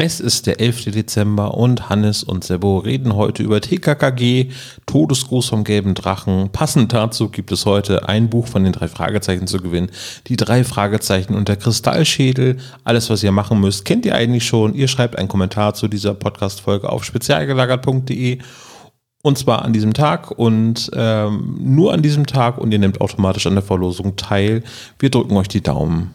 Es ist der 11. Dezember und Hannes und Sebo reden heute über TKKG, Todesgruß vom gelben Drachen. Passend dazu gibt es heute ein Buch von den drei Fragezeichen zu gewinnen. Die drei Fragezeichen und der Kristallschädel. Alles, was ihr machen müsst, kennt ihr eigentlich schon. Ihr schreibt einen Kommentar zu dieser Podcast-Folge auf spezialgelagert.de und zwar an diesem Tag und ähm, nur an diesem Tag und ihr nehmt automatisch an der Verlosung teil. Wir drücken euch die Daumen.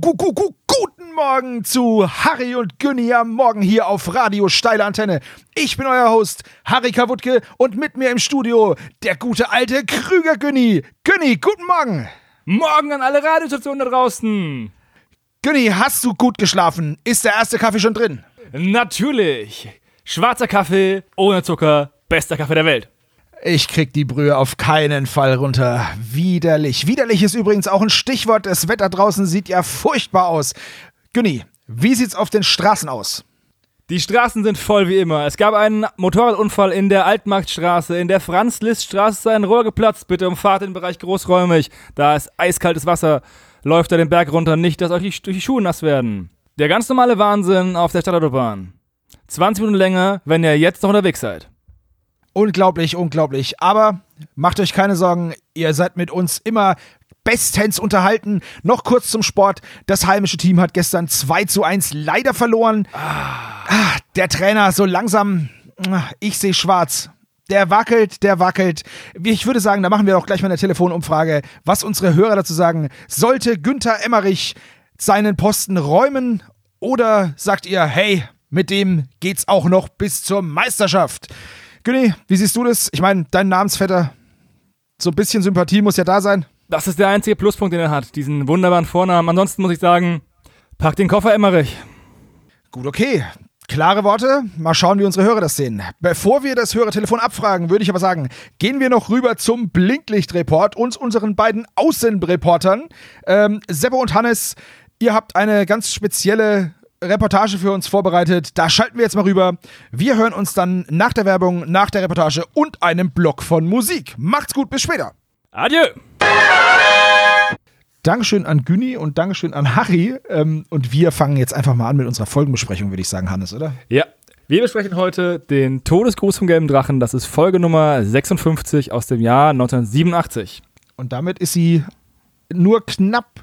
Guten Morgen zu Harry und Günni am Morgen hier auf Radio Steile Antenne. Ich bin euer Host Harry Kawutke und mit mir im Studio der gute alte Krüger Günni. Günni, guten Morgen. Morgen an alle Radiostationen da draußen. Günni, hast du gut geschlafen? Ist der erste Kaffee schon drin? Natürlich. Schwarzer Kaffee ohne Zucker, bester Kaffee der Welt. Ich krieg die Brühe auf keinen Fall runter. Widerlich. Widerlich ist übrigens auch ein Stichwort. Das Wetter draußen sieht ja furchtbar aus. Günni, wie sieht's auf den Straßen aus? Die Straßen sind voll wie immer. Es gab einen Motorradunfall in der Altmarktstraße. In der Franz-Liszt-Straße ist ein Rohr geplatzt. Bitte umfahrt den Bereich großräumig. Da ist eiskaltes Wasser. Läuft da den Berg runter. Nicht, dass euch die Schuhe nass werden. Der ganz normale Wahnsinn auf der Stadtautobahn. 20 Minuten länger, wenn ihr jetzt noch unterwegs seid. Unglaublich, unglaublich. Aber macht euch keine Sorgen, ihr seid mit uns immer bestens unterhalten. Noch kurz zum Sport. Das heimische Team hat gestern 2 zu 1 leider verloren. Ah, der Trainer so langsam, ah, ich sehe schwarz. Der wackelt, der wackelt. Ich würde sagen, da machen wir auch gleich mal eine Telefonumfrage, was unsere Hörer dazu sagen. Sollte Günther Emmerich seinen Posten räumen oder sagt ihr, hey, mit dem geht's auch noch bis zur Meisterschaft? Günni, wie siehst du das? Ich meine, dein Namensvetter, so ein bisschen Sympathie muss ja da sein. Das ist der einzige Pluspunkt, den er hat. Diesen wunderbaren Vornamen. Ansonsten muss ich sagen, pack den Koffer, Emmerich. Gut, okay. Klare Worte. Mal schauen, wie unsere Hörer das sehen. Bevor wir das Hörertelefon abfragen, würde ich aber sagen, gehen wir noch rüber zum Blinklichtreport und unseren beiden Außenreportern. Ähm, Seppo und Hannes, ihr habt eine ganz spezielle Reportage für uns vorbereitet. Da schalten wir jetzt mal rüber. Wir hören uns dann nach der Werbung, nach der Reportage und einem Block von Musik. Macht's gut, bis später. Adieu. Dankeschön an Günni und Dankeschön an Harry. Ähm, und wir fangen jetzt einfach mal an mit unserer Folgenbesprechung, würde ich sagen, Hannes, oder? Ja. Wir besprechen heute den Todesgruß vom gelben Drachen. Das ist Folge Nummer 56 aus dem Jahr 1987. Und damit ist sie nur knapp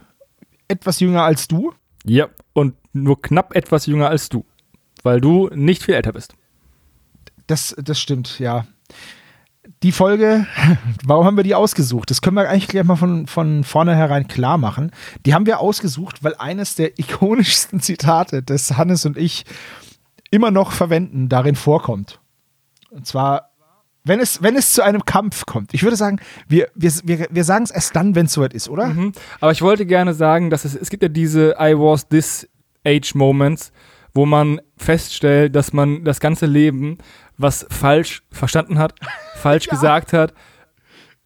etwas jünger als du. Ja, und nur knapp etwas jünger als du. Weil du nicht viel älter bist. Das, das stimmt, ja. Die Folge, warum haben wir die ausgesucht? Das können wir eigentlich gleich mal von, von vornherein klar machen. Die haben wir ausgesucht, weil eines der ikonischsten Zitate, das Hannes und ich immer noch verwenden, darin vorkommt. Und zwar, wenn es, wenn es zu einem Kampf kommt. Ich würde sagen, wir, wir, wir, wir sagen es erst dann, wenn es soweit ist, oder? Mhm. Aber ich wollte gerne sagen, dass es, es gibt ja diese I was this age Moments, wo man feststellt, dass man das ganze Leben was falsch verstanden hat, falsch Ja. gesagt hat,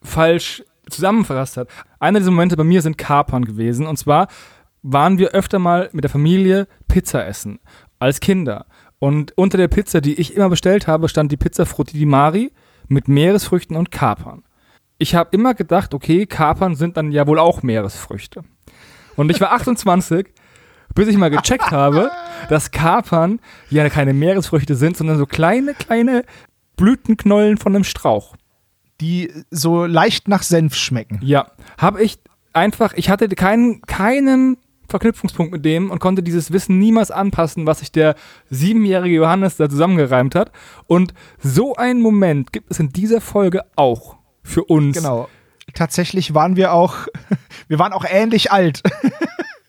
falsch zusammengefasst hat. Einer dieser Momente bei mir sind Kapern gewesen. Und zwar waren wir öfter mal mit der Familie Pizza essen, als Kinder. Und unter der Pizza, die ich immer bestellt habe, stand die Pizza Frutti di Mari mit Meeresfrüchten und Kapern. Ich habe immer gedacht, okay, Kapern sind dann ja wohl auch Meeresfrüchte. Und ich war 28, bis ich mal gecheckt habe, dass Kapern ja keine Meeresfrüchte sind, sondern so kleine, kleine Blütenknollen von einem Strauch. Die so leicht nach Senf schmecken. Ja, habe ich einfach, ich hatte keinen, keinen Verknüpfungspunkt mit dem und konnte dieses Wissen niemals anpassen, was sich der siebenjährige Johannes da zusammengereimt hat. Und so einen Moment gibt es in dieser Folge auch für uns. Genau. Tatsächlich waren wir auch, wir waren auch ähnlich alt.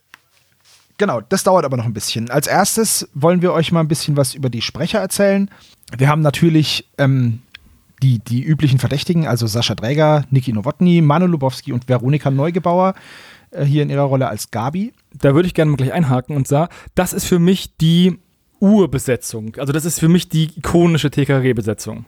genau, das dauert aber noch ein bisschen. Als erstes wollen wir euch mal ein bisschen was über die Sprecher erzählen. Wir haben natürlich ähm, die, die üblichen Verdächtigen, also Sascha Dräger, Niki Nowotny, Manu Lubowski und Veronika Neugebauer hier in ihrer Rolle als Gabi. Da würde ich gerne mal gleich einhaken und sagen, das ist für mich die Urbesetzung. Also das ist für mich die ikonische TKG-Besetzung.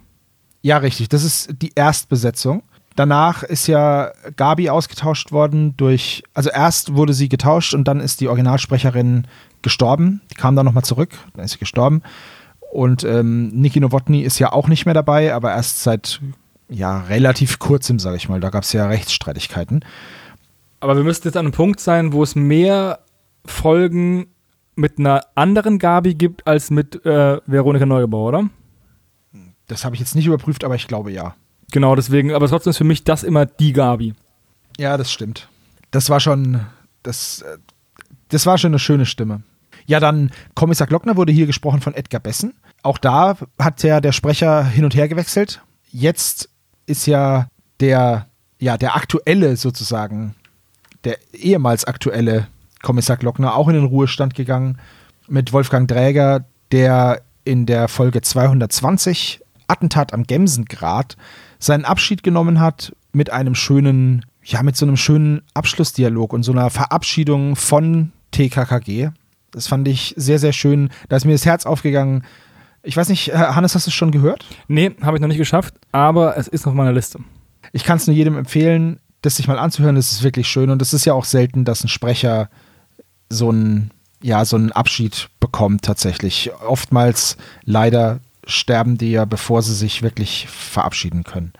Ja, richtig. Das ist die Erstbesetzung. Danach ist ja Gabi ausgetauscht worden durch, also erst wurde sie getauscht und dann ist die Originalsprecherin gestorben. Die kam dann nochmal zurück, dann ist sie gestorben. Und ähm, Niki Nowotny ist ja auch nicht mehr dabei, aber erst seit ja relativ kurzem, sage ich mal. Da gab es ja Rechtsstreitigkeiten. Aber wir müssten jetzt an einem Punkt sein, wo es mehr Folgen mit einer anderen Gabi gibt als mit äh, Veronika Neugebauer, oder? Das habe ich jetzt nicht überprüft, aber ich glaube ja. Genau, deswegen, aber trotzdem ist für mich das immer die Gabi. Ja, das stimmt. Das war schon, das, äh, das war schon eine schöne Stimme. Ja, dann Kommissar Glockner wurde hier gesprochen von Edgar Bessen. Auch da hat ja der Sprecher hin und her gewechselt. Jetzt ist ja der, ja, der aktuelle sozusagen, der ehemals aktuelle Kommissar Glockner auch in den Ruhestand gegangen mit Wolfgang Dräger, der in der Folge 220 Attentat am Gemsengrad seinen Abschied genommen hat mit einem schönen, ja, mit so einem schönen Abschlussdialog und so einer Verabschiedung von TKKG. Das fand ich sehr, sehr schön. Da ist mir das Herz aufgegangen. Ich weiß nicht, Hannes, hast du es schon gehört? Nee, habe ich noch nicht geschafft, aber es ist auf meiner Liste. Ich kann es nur jedem empfehlen, das sich mal anzuhören. Das ist wirklich schön und es ist ja auch selten, dass ein Sprecher so einen, ja, so einen Abschied bekommt tatsächlich. Oftmals leider sterben die ja, bevor sie sich wirklich verabschieden können.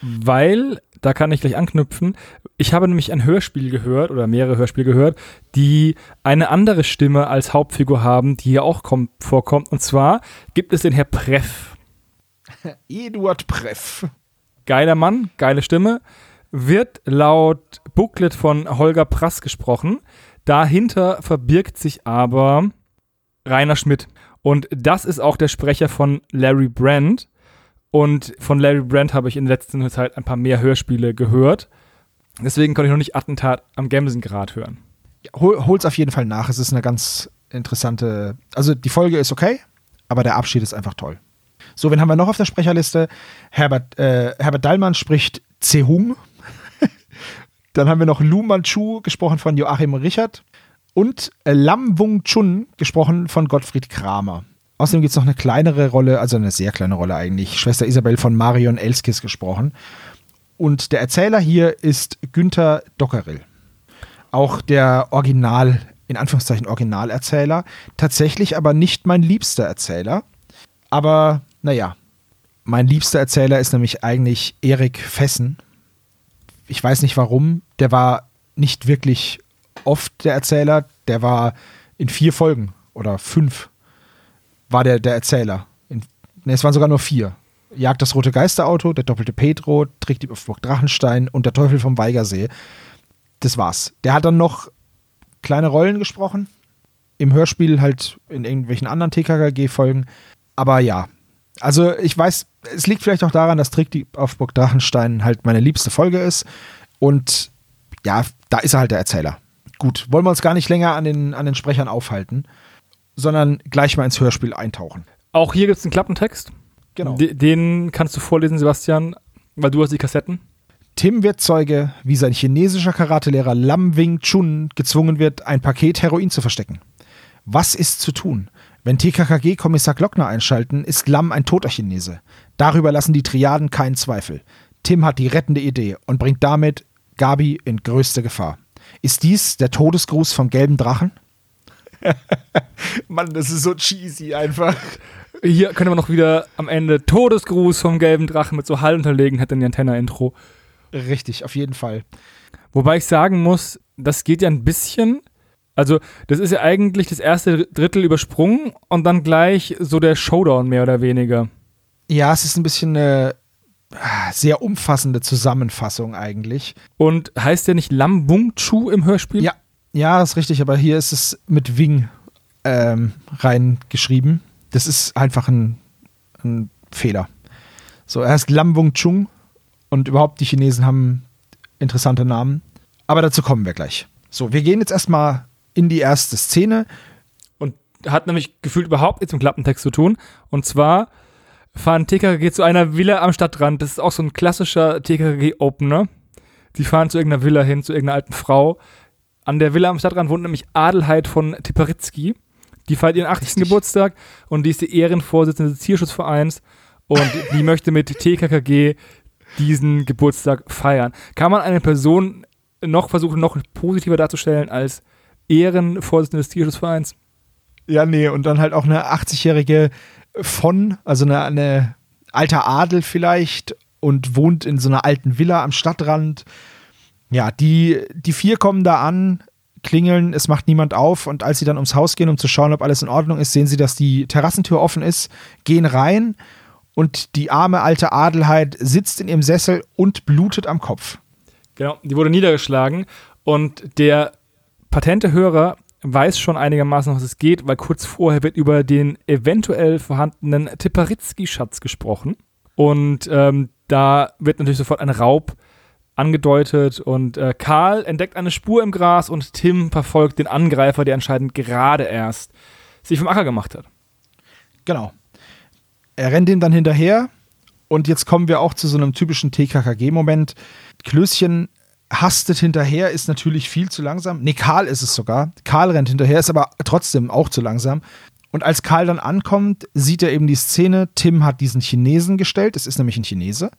Weil, da kann ich gleich anknüpfen, ich habe nämlich ein Hörspiel gehört oder mehrere Hörspiele gehört, die eine andere Stimme als Hauptfigur haben, die hier auch kommt, vorkommt. Und zwar gibt es den Herr Preff. Eduard Preff. Geiler Mann, geile Stimme. Wird laut Booklet von Holger Prass gesprochen. Dahinter verbirgt sich aber Rainer Schmidt. Und das ist auch der Sprecher von Larry Brand. Und von Larry Brand habe ich in letzter Zeit ein paar mehr Hörspiele gehört. Deswegen konnte ich noch nicht Attentat am Gemsengrad hören. Ja, hol, hol's auf jeden Fall nach. Es ist eine ganz interessante. Also die Folge ist okay, aber der Abschied ist einfach toll. So, wen haben wir noch auf der Sprecherliste? Herbert, äh, Herbert Dallmann spricht Zehung. Dann haben wir noch Lu Manchu, gesprochen von Joachim Richard. Und Lam Wung Chun, gesprochen von Gottfried Kramer. Außerdem gibt es noch eine kleinere Rolle, also eine sehr kleine Rolle eigentlich. Schwester Isabel von Marion Elskis gesprochen. Und der Erzähler hier ist Günther Dockerill. Auch der Original, in Anführungszeichen Originalerzähler. Tatsächlich aber nicht mein liebster Erzähler. Aber naja, mein liebster Erzähler ist nämlich eigentlich Erik Fessen. Ich weiß nicht warum. Der war nicht wirklich oft der Erzähler. Der war in vier Folgen oder fünf war der der Erzähler. In, ne, es waren sogar nur vier. Jagt das rote Geisterauto, der doppelte Pedro, trägt die auf Burg Drachenstein und der Teufel vom Weigersee. Das war's. Der hat dann noch kleine Rollen gesprochen. Im Hörspiel halt in irgendwelchen anderen TKKG-Folgen. Aber ja. Also ich weiß, es liegt vielleicht auch daran, dass Trick die auf Burg Drachenstein halt meine liebste Folge ist. Und ja, da ist er halt der Erzähler. Gut, wollen wir uns gar nicht länger an den, an den Sprechern aufhalten, sondern gleich mal ins Hörspiel eintauchen. Auch hier gibt es einen Klappentext. Genau. D den kannst du vorlesen, Sebastian, weil du hast die Kassetten. Tim wird Zeuge, wie sein chinesischer Karatelehrer Lam Wing Chun gezwungen wird, ein Paket Heroin zu verstecken. Was ist zu tun? Wenn TKKG-Kommissar Glockner einschalten, ist Lam ein toter Chinese. Darüber lassen die Triaden keinen Zweifel. Tim hat die rettende Idee und bringt damit Gabi in größte Gefahr. Ist dies der Todesgruß vom gelben Drachen? Mann, das ist so cheesy einfach. Hier können wir noch wieder am Ende Todesgruß vom gelben Drachen mit so Hall unterlegen, hätte ein Antenna-Intro. Richtig, auf jeden Fall. Wobei ich sagen muss, das geht ja ein bisschen. Also, das ist ja eigentlich das erste Drittel übersprungen und dann gleich so der Showdown mehr oder weniger. Ja, es ist ein bisschen eine sehr umfassende Zusammenfassung eigentlich. Und heißt der nicht Lam Bung Chu im Hörspiel? Ja, ja, ist richtig, aber hier ist es mit Wing ähm, reingeschrieben. Das ist einfach ein, ein Fehler. So, er heißt Lam Wung Chung und überhaupt die Chinesen haben interessante Namen. Aber dazu kommen wir gleich. So, wir gehen jetzt erstmal in die erste Szene. Und hat nämlich gefühlt überhaupt nichts mit Klappentext zu tun. Und zwar fahren TKKG zu einer Villa am Stadtrand. Das ist auch so ein klassischer TKKG-Opener. Die fahren zu irgendeiner Villa hin, zu irgendeiner alten Frau. An der Villa am Stadtrand wohnt nämlich Adelheid von Tiperitzky. Die feiert ihren 80. Geburtstag und die ist die Ehrenvorsitzende des Tierschutzvereins und die möchte mit TKKG diesen Geburtstag feiern. Kann man eine Person noch versuchen, noch positiver darzustellen als Ehrenvorsitzende des Tierschutzvereins? Ja, nee, und dann halt auch eine 80-jährige von, also eine, eine alter Adel vielleicht und wohnt in so einer alten Villa am Stadtrand. Ja, die, die vier kommen da an, klingeln, es macht niemand auf und als sie dann ums Haus gehen, um zu schauen, ob alles in Ordnung ist, sehen sie, dass die Terrassentür offen ist, gehen rein und die arme alte Adelheid sitzt in ihrem Sessel und blutet am Kopf. Genau, die wurde niedergeschlagen und der patente Hörer weiß schon einigermaßen, was es geht, weil kurz vorher wird über den eventuell vorhandenen Tiparitzky-Schatz gesprochen. Und ähm, da wird natürlich sofort ein Raub angedeutet und äh, Karl entdeckt eine Spur im Gras und Tim verfolgt den Angreifer, der anscheinend gerade erst sich vom Acker gemacht hat. Genau. Er rennt ihm dann hinterher und jetzt kommen wir auch zu so einem typischen TKKG-Moment. Klößchen hastet hinterher, ist natürlich viel zu langsam. Nee, Karl ist es sogar. Karl rennt hinterher, ist aber trotzdem auch zu langsam. Und als Karl dann ankommt, sieht er eben die Szene. Tim hat diesen Chinesen gestellt. Es ist nämlich ein Chinese.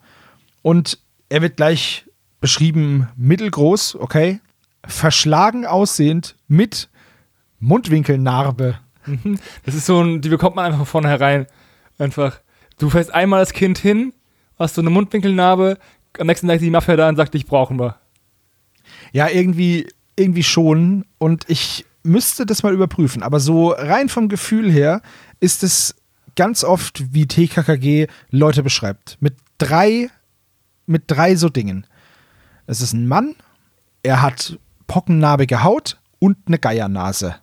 Und er wird gleich beschrieben mittelgroß, okay, verschlagen aussehend mit Mundwinkelnarbe. Mhm. Das ist so ein, die bekommt man einfach von vornherein. Einfach, du fährst einmal das Kind hin, hast so eine Mundwinkelnarbe, am nächsten Tag ist die Mafia da und sagt, dich brauchen wir. Ja, irgendwie, irgendwie schon. Und ich müsste das mal überprüfen. Aber so rein vom Gefühl her ist es ganz oft, wie TKKG Leute beschreibt. Mit drei, mit drei so Dingen. Es ist ein Mann, er hat pockennarbige Haut und eine Geiernase.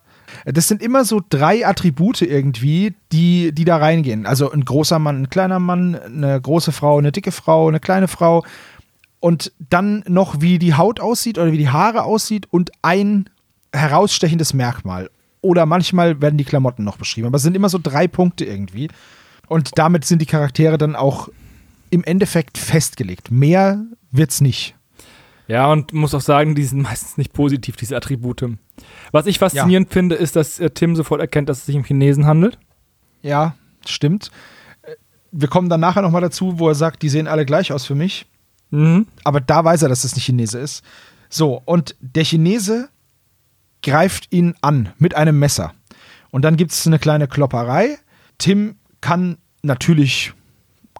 Das sind immer so drei Attribute irgendwie, die, die da reingehen. Also ein großer Mann, ein kleiner Mann, eine große Frau, eine dicke Frau, eine kleine Frau. Und dann noch, wie die Haut aussieht oder wie die Haare aussieht und ein herausstechendes Merkmal. Oder manchmal werden die Klamotten noch beschrieben. Aber es sind immer so drei Punkte irgendwie. Und damit sind die Charaktere dann auch im Endeffekt festgelegt. Mehr wird's nicht. Ja, und muss auch sagen, die sind meistens nicht positiv, diese Attribute. Was ich faszinierend ja. finde, ist, dass äh, Tim sofort erkennt, dass es sich um Chinesen handelt. Ja, stimmt. Äh, wir kommen dann nachher nochmal dazu, wo er sagt, die sehen alle gleich aus für mich. Mhm. Aber da weiß er, dass das nicht Chinese ist. So, und der Chinese greift ihn an mit einem Messer. Und dann gibt es eine kleine Klopperei. Tim kann natürlich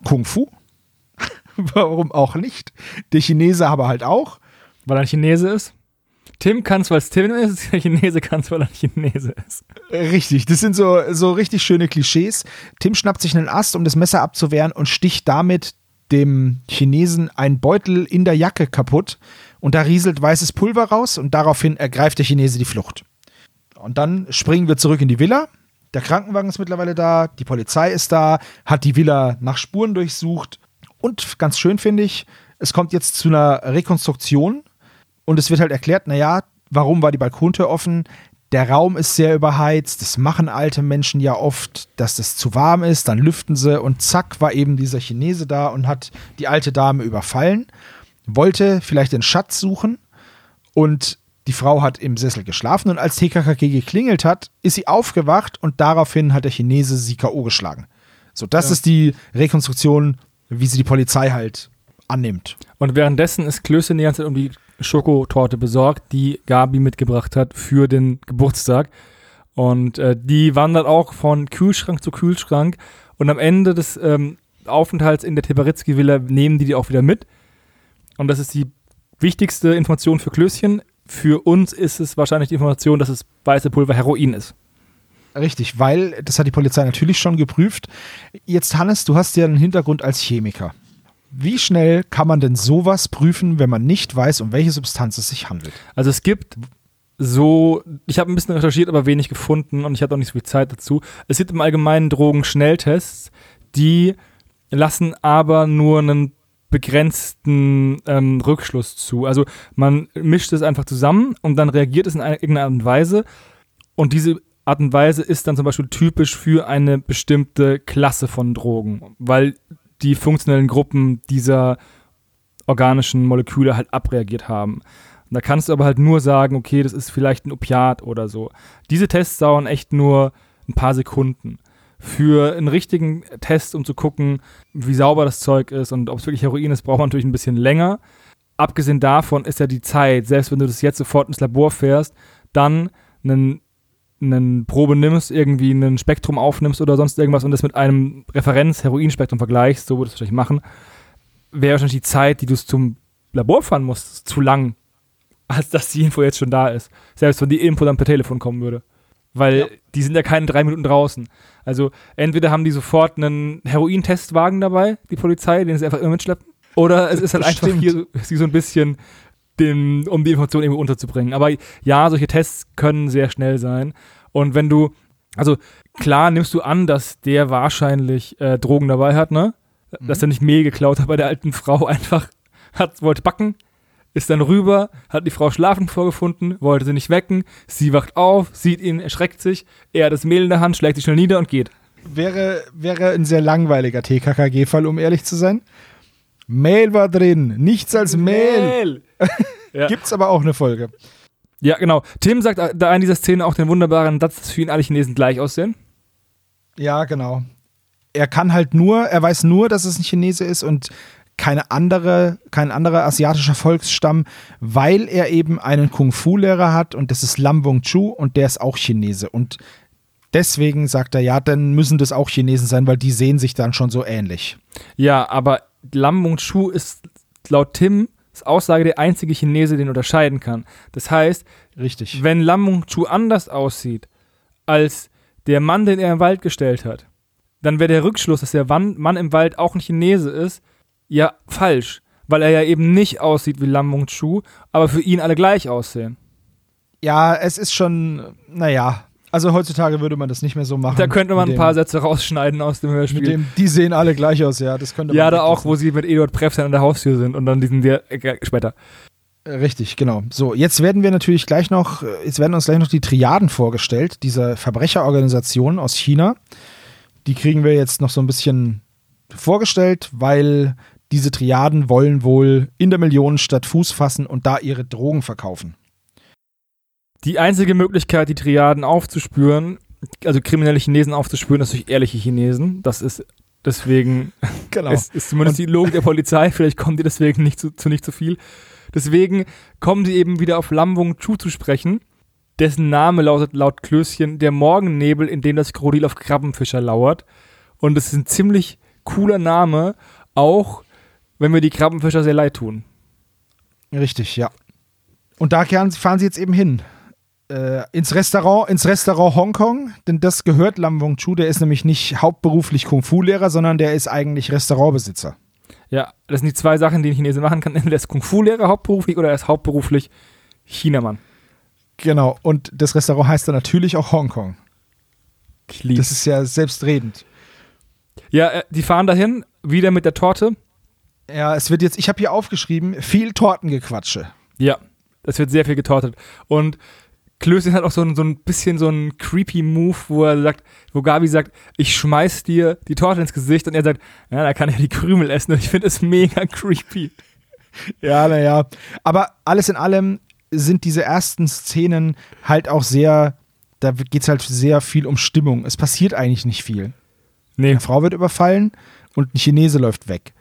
Kung Fu. Warum auch nicht? Der Chinese aber halt auch. Weil er ein Chinese ist? Tim kann es, weil es Tim ist, der Chinese kann es, weil er ein Chinese ist. Richtig, das sind so, so richtig schöne Klischees. Tim schnappt sich einen Ast, um das Messer abzuwehren und sticht damit dem Chinesen einen Beutel in der Jacke kaputt und da rieselt weißes Pulver raus und daraufhin ergreift der Chinese die Flucht. Und dann springen wir zurück in die Villa. Der Krankenwagen ist mittlerweile da, die Polizei ist da, hat die Villa nach Spuren durchsucht und ganz schön finde ich, es kommt jetzt zu einer Rekonstruktion und es wird halt erklärt, naja, warum war die Balkontür offen? Der Raum ist sehr überheizt, das machen alte Menschen ja oft, dass das zu warm ist, dann lüften sie und zack war eben dieser Chinese da und hat die alte Dame überfallen, wollte vielleicht den Schatz suchen und die Frau hat im Sessel geschlafen und als TKKG geklingelt hat, ist sie aufgewacht und daraufhin hat der Chinese sie K.O. geschlagen. So, das ja. ist die Rekonstruktion wie sie die Polizei halt annimmt. Und währenddessen ist Klöße die ganze Zeit um die Schokotorte besorgt, die Gabi mitgebracht hat für den Geburtstag. Und äh, die wandert auch von Kühlschrank zu Kühlschrank. Und am Ende des ähm, Aufenthalts in der Tebaritzki-Villa nehmen die die auch wieder mit. Und das ist die wichtigste Information für Klößchen. Für uns ist es wahrscheinlich die Information, dass es weiße Pulver Heroin ist. Richtig, weil das hat die Polizei natürlich schon geprüft. Jetzt, Hannes, du hast ja einen Hintergrund als Chemiker. Wie schnell kann man denn sowas prüfen, wenn man nicht weiß, um welche Substanz es sich handelt? Also es gibt so, ich habe ein bisschen recherchiert, aber wenig gefunden und ich hatte auch nicht so viel Zeit dazu. Es gibt im Allgemeinen Drogen-Schnelltests, die lassen aber nur einen begrenzten ähm, Rückschluss zu. Also man mischt es einfach zusammen und dann reagiert es in irgendeiner Art und Weise und diese Art und Weise ist dann zum Beispiel typisch für eine bestimmte Klasse von Drogen, weil die funktionellen Gruppen dieser organischen Moleküle halt abreagiert haben. Da kannst du aber halt nur sagen, okay, das ist vielleicht ein Opiat oder so. Diese Tests dauern echt nur ein paar Sekunden. Für einen richtigen Test, um zu gucken, wie sauber das Zeug ist und ob es wirklich Heroin ist, braucht man natürlich ein bisschen länger. Abgesehen davon ist ja die Zeit, selbst wenn du das jetzt sofort ins Labor fährst, dann einen, einen Probe nimmst, irgendwie ein Spektrum aufnimmst oder sonst irgendwas und das mit einem Referenz-Heroinspektrum vergleichst, so würdest du es wahrscheinlich machen, wäre wahrscheinlich die Zeit, die du zum Labor fahren musst, zu lang, als dass die Info jetzt schon da ist. Selbst wenn die Info dann per Telefon kommen würde. Weil Ja. die sind ja keine drei Minuten draußen. Also entweder haben die sofort einen Heroin-Testwagen dabei, die Polizei, den sie einfach immer mitschleppen, oder es ist halt einfach Stimmt. hier sie so ein bisschen, den, um die Information irgendwie unterzubringen. Aber ja, solche Tests können sehr schnell sein. Und wenn du, also klar nimmst du an, dass der wahrscheinlich äh, Drogen dabei hat, ne? Dass er nicht Mehl geklaut hat bei der alten Frau, einfach hat, wollte backen, ist dann rüber, hat die Frau schlafend vorgefunden, wollte sie nicht wecken, sie wacht auf, sieht ihn, erschreckt sich, er hat das Mehl in der Hand, schlägt sich schnell nieder und geht. Wäre, wäre ein sehr langweiliger TKKG-Fall, um ehrlich zu sein. Mehl war drin, nichts als Mehl. ja. Gibt's aber auch eine Folge. ja, genau. Tim sagt da in dieser Szene auch den wunderbaren Satz, dass für ihn alle Chinesen gleich aussehen. Ja, genau. Er kann halt nur, er weiß nur, dass es ein Chinese ist und keine andere, kein anderer asiatischer Volksstamm, weil er eben einen Kung-Fu-Lehrer hat und das ist Lam Wong Chu und der ist auch Chinese. Und deswegen sagt er, ja, dann müssen das auch Chinesen sein, weil die sehen sich dann schon so ähnlich. Ja, aber Lam Mung Chu ist laut Tims Aussage der einzige Chinese, den unterscheiden kann. Das heißt, Richtig. wenn Lam Chu anders aussieht als der Mann, den er im Wald gestellt hat, dann wäre der Rückschluss, dass der Mann im Wald auch ein Chinese ist, ja falsch, weil er ja eben nicht aussieht wie Lam Chu, aber für ihn alle gleich aussehen. Ja, es ist schon, naja, also heutzutage würde man das nicht mehr so machen. Da könnte man ein paar Sätze rausschneiden aus dem Hörspiel. Mit dem, die sehen alle gleich aus, ja, das könnte man ja, da auch, wo sie mit Eduard Prefsen an der Haustür sind und dann diesen der äh, später. Richtig, genau. So, jetzt werden wir natürlich gleich noch, äh, jetzt werden uns gleich noch die Triaden vorgestellt, diese Verbrecherorganisation aus China. Die kriegen wir jetzt noch so ein bisschen vorgestellt, weil diese Triaden wollen wohl in der Millionenstadt Fuß fassen und da ihre Drogen verkaufen. Die einzige Möglichkeit, die Triaden aufzuspüren, also kriminelle Chinesen aufzuspüren, ist durch ehrliche Chinesen. Das ist deswegen, Genau. es ist zumindest die Logik der Polizei, vielleicht kommen die deswegen nicht zu, zu nicht zu viel. Deswegen kommen sie eben wieder auf Lam Wong Chu zu sprechen, dessen Name lautet laut Klößchen der Morgennebel, in dem das Krokodil auf Krabbenfischer lauert. Und es ist ein ziemlich cooler Name, auch wenn wir die Krabbenfischer sehr leid tun. Richtig, ja. Und da fahren sie jetzt eben hin. Äh, ins Restaurant, ins Restaurant Hongkong, denn das gehört Lam Wong Chu, der ist nämlich nicht hauptberuflich Kung-Fu-Lehrer, sondern der ist eigentlich Restaurantbesitzer. Ja, das sind die zwei Sachen, die ein Chinese machen kann. Entweder er ist Kung-Fu-Lehrer hauptberuflich oder er ist hauptberuflich Chinamann. Genau, und das Restaurant heißt dann natürlich auch Hongkong. Ich lieb's. Das ist ja selbstredend. Ja, äh, die fahren dahin, wieder mit der Torte. Ja, es wird jetzt, ich habe hier aufgeschrieben, viel Tortengequatsche. Ja, es wird sehr viel getortet. Und Klößchen hat auch so ein, so ein bisschen so einen creepy Move, wo er sagt, wo Gabi sagt, ich schmeiß dir die Torte ins Gesicht und er sagt, ja, da kann er die Krümel essen und ich finde es mega creepy. Ja, naja. Aber alles in allem sind diese ersten Szenen halt auch sehr, da geht es halt sehr viel um Stimmung. Es passiert eigentlich nicht viel. Nee, Eine Frau wird überfallen und ein Chinese läuft weg.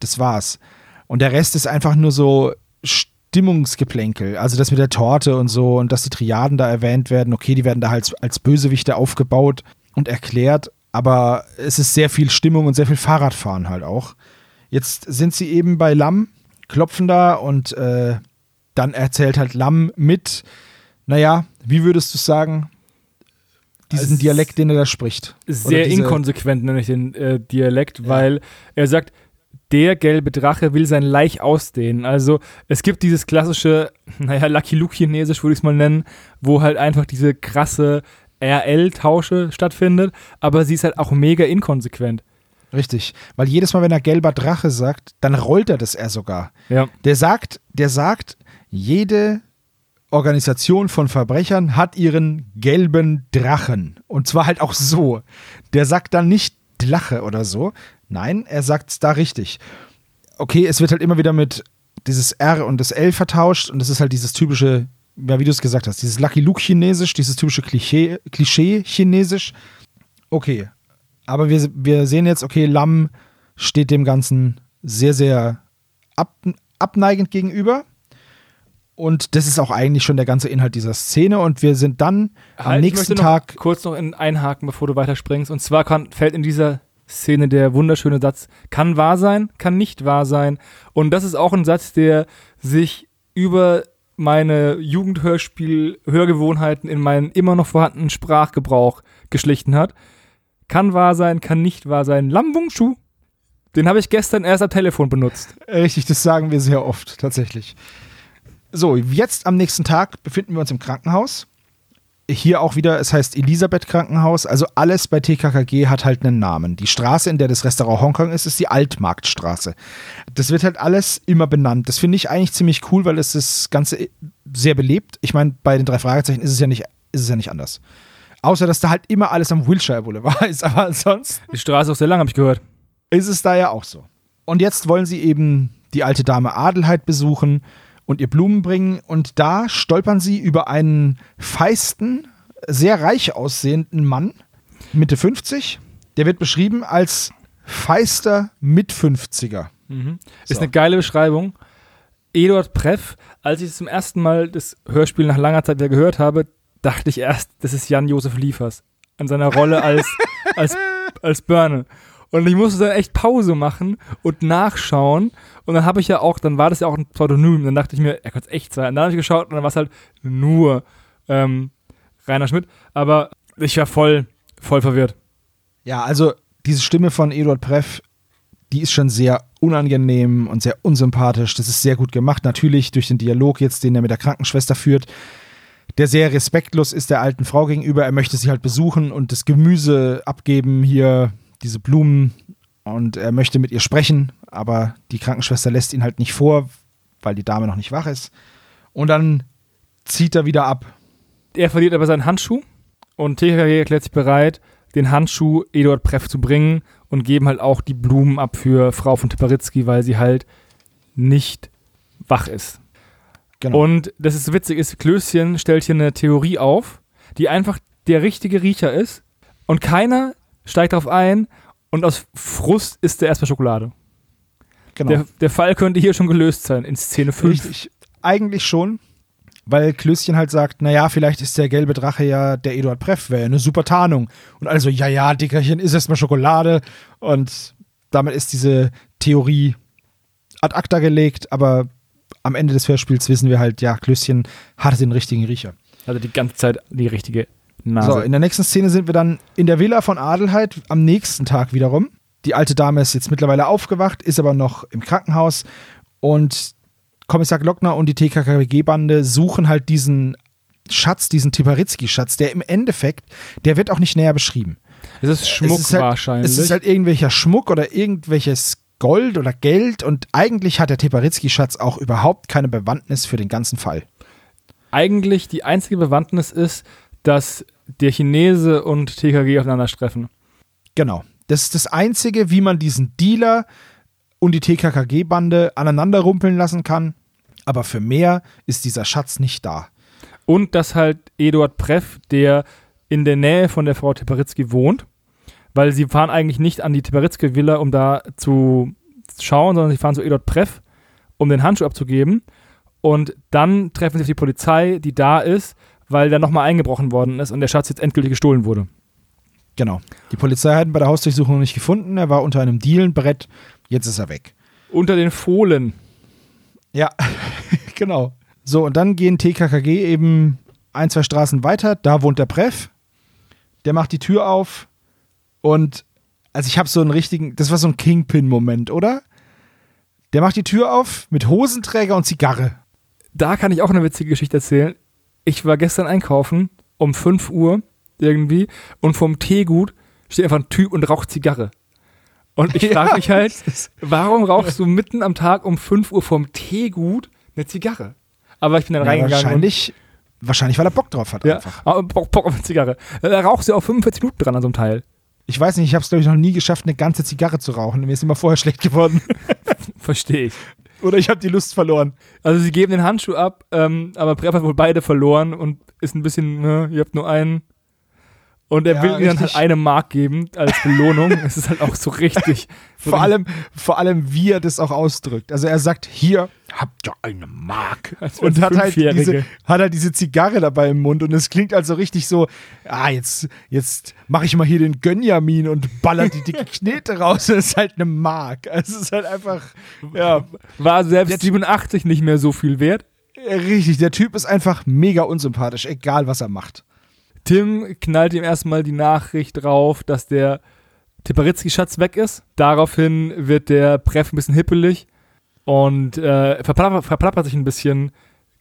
Das war's. Und der Rest ist einfach nur so Stimmungsgeplänkel. Also das mit der Torte und so und dass die Triaden da erwähnt werden. Okay, die werden da halt als Bösewichte aufgebaut und erklärt. Aber es ist sehr viel Stimmung und sehr viel Fahrradfahren halt auch. Jetzt sind sie eben bei Lamm, klopfen da und äh, dann erzählt halt Lamm mit, naja, wie würdest du sagen, diesen Es- Dialekt, den er da spricht. sehr inkonsequent nenne ich den äh, Dialekt, weil er sagt, der gelbe Drache will sein Laich ausdehnen. Also es gibt dieses klassische, naja, Lucky Luke Chinesisch würde ich es mal nennen, wo halt einfach diese krasse RL-Tausche stattfindet, aber sie ist halt auch mega inkonsequent. Richtig, weil jedes Mal, wenn er gelber Drache sagt, dann rollt er das er sogar. Ja. Der sagt, der sagt, jede Organisation von Verbrechern hat ihren gelben Drachen. Und zwar halt auch so. Der sagt dann nicht Drache oder so. Nein, er sagt es da richtig. Okay, es wird halt immer wieder mit dieses R und das L vertauscht und das ist halt dieses typische, ja, wie du es gesagt hast, dieses Lucky Luke Chinesisch, dieses typische Klischee, Klischee Chinesisch. Okay, aber wir, wir sehen jetzt, okay, Lam steht dem Ganzen sehr, sehr ab, abneigend gegenüber. Und das ist auch eigentlich schon der ganze Inhalt dieser Szene. Und wir sind dann am Halt, ich nächsten möchte noch Tag. kurz noch in einhaken, bevor du weiterspringst. Und zwar kann, fällt in dieser Szene der wunderschöne Satz, kann wahr sein, kann nicht wahr sein. Und das ist auch ein Satz, der sich über meine Jugendhörspiel-Hörgewohnheiten in meinen immer noch vorhandenen Sprachgebrauch geschlichten hat. Kann wahr sein, kann nicht wahr sein. Lam Wung. Den habe ich gestern erst am Telefon benutzt. Richtig, das sagen wir sehr oft, tatsächlich. So, jetzt am nächsten Tag befinden wir uns im Krankenhaus. Hier auch wieder, es heißt Elisabeth Krankenhaus. Also alles bei TKKG hat halt einen Namen. Die Straße, in der das Restaurant Hongkong ist, ist die Altmarktstraße. Das wird halt alles immer benannt. Das finde ich eigentlich ziemlich cool, weil es das Ganze sehr belebt. Ich meine, bei den drei Fragezeichen ist es ja nicht, ist es ja nicht anders. Außer, dass da halt immer alles am Wilshire Boulevard ist. Aber ansonsten Die Straße ist auch sehr lang, habe ich gehört. ist es da ja auch so. Und jetzt wollen sie eben die alte Dame Adelheid besuchen und ihr Blumen bringen. Und da stolpern sie über einen feisten, sehr reich aussehenden Mann, Mitte 50. Der wird beschrieben als feister Mit-50er. Ist So. eine geile Beschreibung. Eduard Preff, als ich zum ersten Mal das Hörspiel nach langer Zeit wieder gehört habe, dachte ich erst, das ist Jan-Josef Liefers an seiner Rolle als, als, als Börne. Und ich musste dann echt Pause machen und nachschauen. Und dann habe ich ja auch, dann war das ja auch ein Pseudonym. Dann dachte ich mir, er könnte es echt sein. Und dann habe ich geschaut und dann war es halt nur ähm, Rainer Schmidt. Aber ich war voll, voll verwirrt. Ja, also diese Stimme von Eduard Preff, die ist schon sehr unangenehm und sehr unsympathisch. Das ist sehr gut gemacht. Natürlich durch den Dialog jetzt, den er mit der Krankenschwester führt, der sehr respektlos ist der alten Frau gegenüber. Er möchte sie halt besuchen und das Gemüse abgeben, hier diese Blumen. Und er möchte mit ihr sprechen, aber die Krankenschwester lässt ihn halt nicht vor, weil die Dame noch nicht wach ist. Und dann zieht er wieder ab. Er verliert aber seinen Handschuh und TKG erklärt sich bereit, den Handschuh Eduard Preff zu bringen und geben halt auch die Blumen ab für Frau von Tiparitzky, weil sie halt nicht wach ist. Genau. Und das ist witzig, ist, Klößchen stellt hier eine Theorie auf, die einfach der richtige Riecher ist und keiner steigt darauf ein und aus Frust isst er erstmal Schokolade. genau. Der, der Fall könnte hier schon gelöst sein in Szene 5. Richtig. Eigentlich schon, weil Klößchen halt sagt, naja, vielleicht ist der gelbe Drache ja der Eduard Preff, wäre ja eine super Tarnung. Und also, ja, ja, Dickerchen, ist erstmal Schokolade. Und damit ist diese Theorie ad acta gelegt, aber am Ende des Hörspiels wissen wir halt, ja, Klößchen hatte den richtigen Riecher. Also die ganze Zeit die richtige Nase. So, in der nächsten Szene sind wir dann in der Villa von Adelheid am nächsten Tag wiederum. Die alte Dame ist jetzt mittlerweile aufgewacht, ist aber noch im Krankenhaus und Kommissar Glockner und die TKKG-Bande suchen halt diesen Schatz, diesen Tiparitzky-Schatz, der im Endeffekt, der wird auch nicht näher beschrieben. es ist Schmuck es ist halt, wahrscheinlich. Es ist halt irgendwelcher Schmuck oder irgendwelches Gold oder Geld und eigentlich hat der Tiparitzky-Schatz auch überhaupt keine Bewandtnis für den ganzen Fall. eigentlich die einzige Bewandtnis ist, dass der Chinese und TKG aufeinandertreffen. Genau. Das ist das Einzige, wie man diesen Dealer und die TKKG-Bande aneinander rumpeln lassen kann. Aber für mehr ist dieser Schatz nicht da. Und dass halt Eduard Preff, der in der Nähe von der Frau Teperitzky wohnt, weil sie fahren eigentlich nicht an die Teperitzky-Villa, um da zu schauen, sondern sie fahren zu Eduard Preff, um den Handschuh abzugeben. Und dann treffen sie auf die Polizei, die da ist, weil da nochmal eingebrochen worden ist und der Schatz jetzt endgültig gestohlen wurde. Genau. Die Polizei hat ihn bei der Hausdurchsuchung nicht gefunden. Er war unter einem Dielenbrett. Jetzt ist er weg. Unter den Fohlen. Ja, genau. So, und dann gehen TKKG eben ein, zwei Straßen weiter. Da wohnt der Preff. Der macht die Tür auf. Und, also ich habe so einen richtigen, das war so ein Kingpin-Moment, oder? Der macht die Tür auf mit Hosenträger und Zigarre. da kann ich auch eine witzige Geschichte erzählen. Ich war gestern einkaufen um 5 Uhr irgendwie und vom Teegut steht einfach ein Typ und raucht Zigarre. Und ich frage Ja, mich halt, warum rauchst du mitten am Tag um 5 Uhr vom Teegut eine Zigarre? Aber ich bin dann Ja, reingegangen. wahrscheinlich, wahrscheinlich, weil er Bock drauf hat ja, einfach. aber Bock, Bock auf eine Zigarre. Da rauchst du auch 45 Minuten dran an so einem Teil. Ich weiß nicht, ich habe es, glaube ich, noch nie geschafft, eine ganze Zigarre zu rauchen. Mir ist immer vorher schlecht geworden. Verstehe ich. Oder ich habe die Lust verloren. Also sie geben den Handschuh ab, ähm, aber Prep hat wohl beide verloren und ist ein bisschen, ne, ihr habt nur einen. Und er Ja, will ihnen dann halt eine Mark geben als Belohnung. es ist halt auch so richtig. Vor allem, vor allem, wie er das auch ausdrückt. Also er sagt, hier habt ihr eine Mark. Und hat halt, diese, hat halt diese Zigarre dabei im Mund und es klingt also richtig so, ah, jetzt, jetzt mache ich mal hier den Gönjamin und baller die dicke Knete raus. Das ist halt eine Mark. Also es ist halt einfach, ja, War selbst Jetzt- 87 nicht mehr so viel wert. richtig. Der Typ ist einfach mega unsympathisch, egal was er macht. Tim knallt ihm erstmal die Nachricht drauf, dass der Tiparitzki-Schatz weg ist. Daraufhin wird der Breff ein bisschen hippelig und äh, verplappert, verplappert sich ein bisschen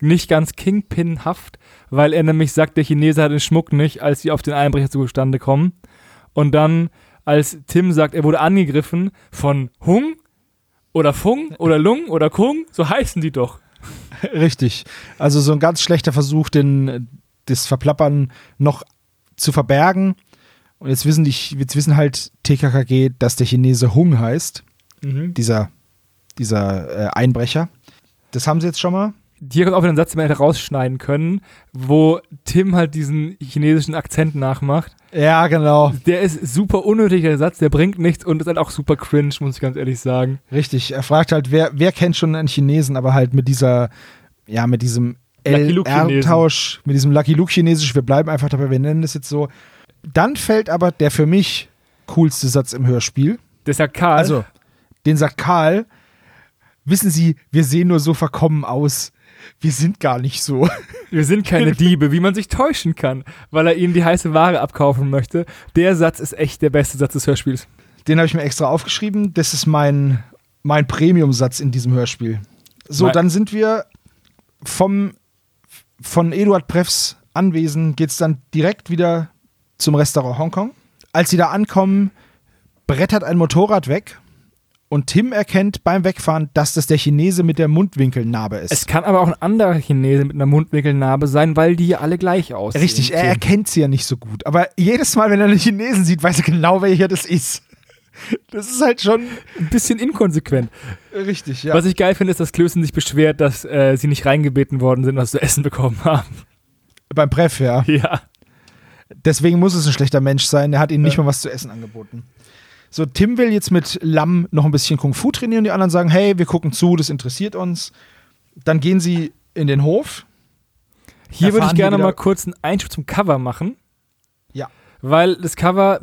nicht ganz Kingpin-haft, weil er nämlich sagt, der Chinese hat den Schmuck nicht, als sie auf den Einbrecher zustande kommen. Und dann, als Tim sagt, er wurde angegriffen von Hung oder Fung oder Lung oder Kung, so heißen die doch. Richtig. Also so ein ganz schlechter Versuch, den, das Verplappern noch zu verbergen. Und jetzt wissen, die, jetzt wissen halt TKKG, dass der Chinese Hung heißt, dieser, dieser äh, Einbrecher. Das haben sie jetzt schon mal. Hier kommt auch wieder ein Satz, den man hätte rausschneiden können, wo Tim halt diesen chinesischen Akzent nachmacht. Ja, genau. Der ist super unnötig, der Satz, der bringt nichts und ist halt auch super cringe, muss ich ganz ehrlich sagen. Richtig. Er fragt halt, wer, wer kennt schon einen Chinesen, aber halt mit dieser, ja, mit diesem. LR-Tausch, mit diesem Lucky Luke Chinesisch. Wir bleiben einfach dabei, wir nennen das jetzt so. Dann fällt aber der für mich coolste Satz im Hörspiel. Der ja Karl. Also, den sagt Karl. Wissen Sie, wir sehen nur so verkommen aus. Wir sind gar nicht so. wir sind keine Diebe, wie man sich täuschen kann, weil er ihnen die heiße Ware abkaufen möchte. Der Satz ist echt der beste Satz des Hörspiels. Den habe ich mir extra aufgeschrieben. Das ist mein, mein Premium-Satz in diesem Hörspiel. So, Mein- dann sind wir vom, von Eduard Preffs Anwesen, geht es dann direkt wieder zum Restaurant Hongkong. Als sie da ankommen, brettert ein Motorrad weg und Tim erkennt beim Wegfahren, dass das der Chinese mit der Mundwinkelnarbe ist. Es kann aber auch ein anderer Chinese mit einer Mundwinkelnarbe sein, weil die ja alle gleich aussehen. Richtig, er erkennt sie ja nicht so gut. Aber jedes Mal, wenn er einen Chinesen sieht, weiß er genau, welcher das ist. Das ist halt schon ein bisschen inkonsequent. richtig, ja. Was ich geil finde, ist, dass Klößen sich beschwert, dass äh, sie nicht reingebeten worden sind, was zu essen bekommen haben. Beim Preff, ja. Ja. Deswegen muss es ein schlechter Mensch sein. Er hat ihnen nicht Ja. mal was zu essen angeboten. So, Tim will jetzt mit Lam noch ein bisschen Kung Fu trainieren. Die anderen sagen, hey, wir gucken zu, das interessiert uns. Dann gehen sie in den Hof. Hier würde ich gerne mal kurz einen Einschub zum Cover machen. Ja. Weil das Cover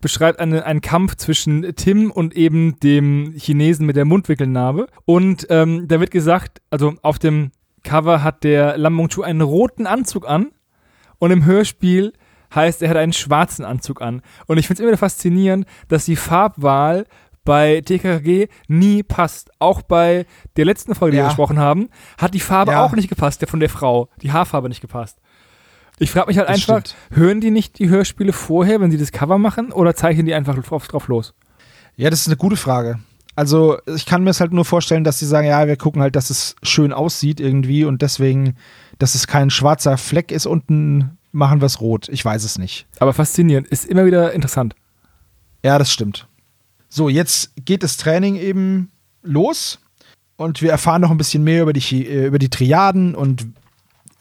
beschreibt eine, einen Kampf zwischen Tim und eben dem Chinesen mit der Mundwickelnarbe. Und ähm, da wird gesagt, also auf dem Cover hat der Lam Mung Chu einen roten Anzug an und im Hörspiel heißt, er hat einen schwarzen Anzug an. Und ich finde es immer wieder faszinierend, dass die Farbwahl bei TKG nie passt. Auch bei der letzten Folge, die Ja. wir gesprochen haben, hat die Farbe Ja. auch nicht gepasst, der von der Frau. Die Haarfarbe nicht gepasst. Ich frage mich halt Das einfach, stimmt. hören die nicht die Hörspiele vorher, wenn sie das Cover machen, oder zeichnen die einfach drauf, drauf los? Ja, das ist eine gute Frage. Also, ich kann mir es halt nur vorstellen, dass sie sagen, ja, wir gucken halt, dass es schön aussieht irgendwie und deswegen, dass es kein schwarzer Fleck ist unten, machen wir es rot. Ich weiß es nicht. Aber faszinierend, ist immer wieder interessant. Ja, das stimmt. So, jetzt geht das Training eben los und wir erfahren noch ein bisschen mehr über die, äh, über die Triaden und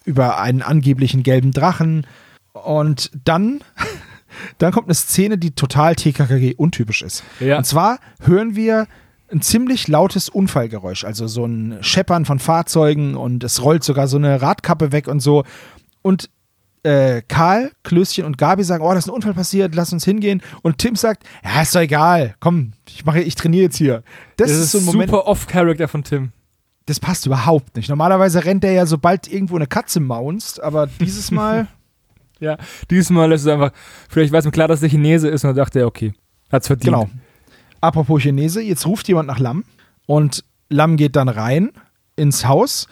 über einen angeblichen gelben Drachen. Und dann, dann kommt eine Szene, die total TKKG untypisch ist. Ja. Und zwar hören wir ein ziemlich lautes Unfallgeräusch, also so ein Scheppern von Fahrzeugen und es rollt sogar so eine Radkappe weg und so. Und äh, Karl, Klößchen und Gabi sagen, oh, da ist ein Unfall passiert, lass uns hingehen. Und Tim sagt, ja, ist doch egal, komm, ich mache, ich trainiere jetzt hier. Das, Das ist so ein Moment, super off-Character von Tim. das passt überhaupt nicht. Normalerweise rennt er ja, sobald irgendwo eine Katze maunzt, aber dieses Mal, Ja, diesmal ist es einfach, vielleicht es ihm klar, dass der Chinese ist und dann dachte er, okay, hat's verdient. genau. Apropos Chinese, jetzt ruft jemand nach Lam und Lam geht dann rein ins Haus.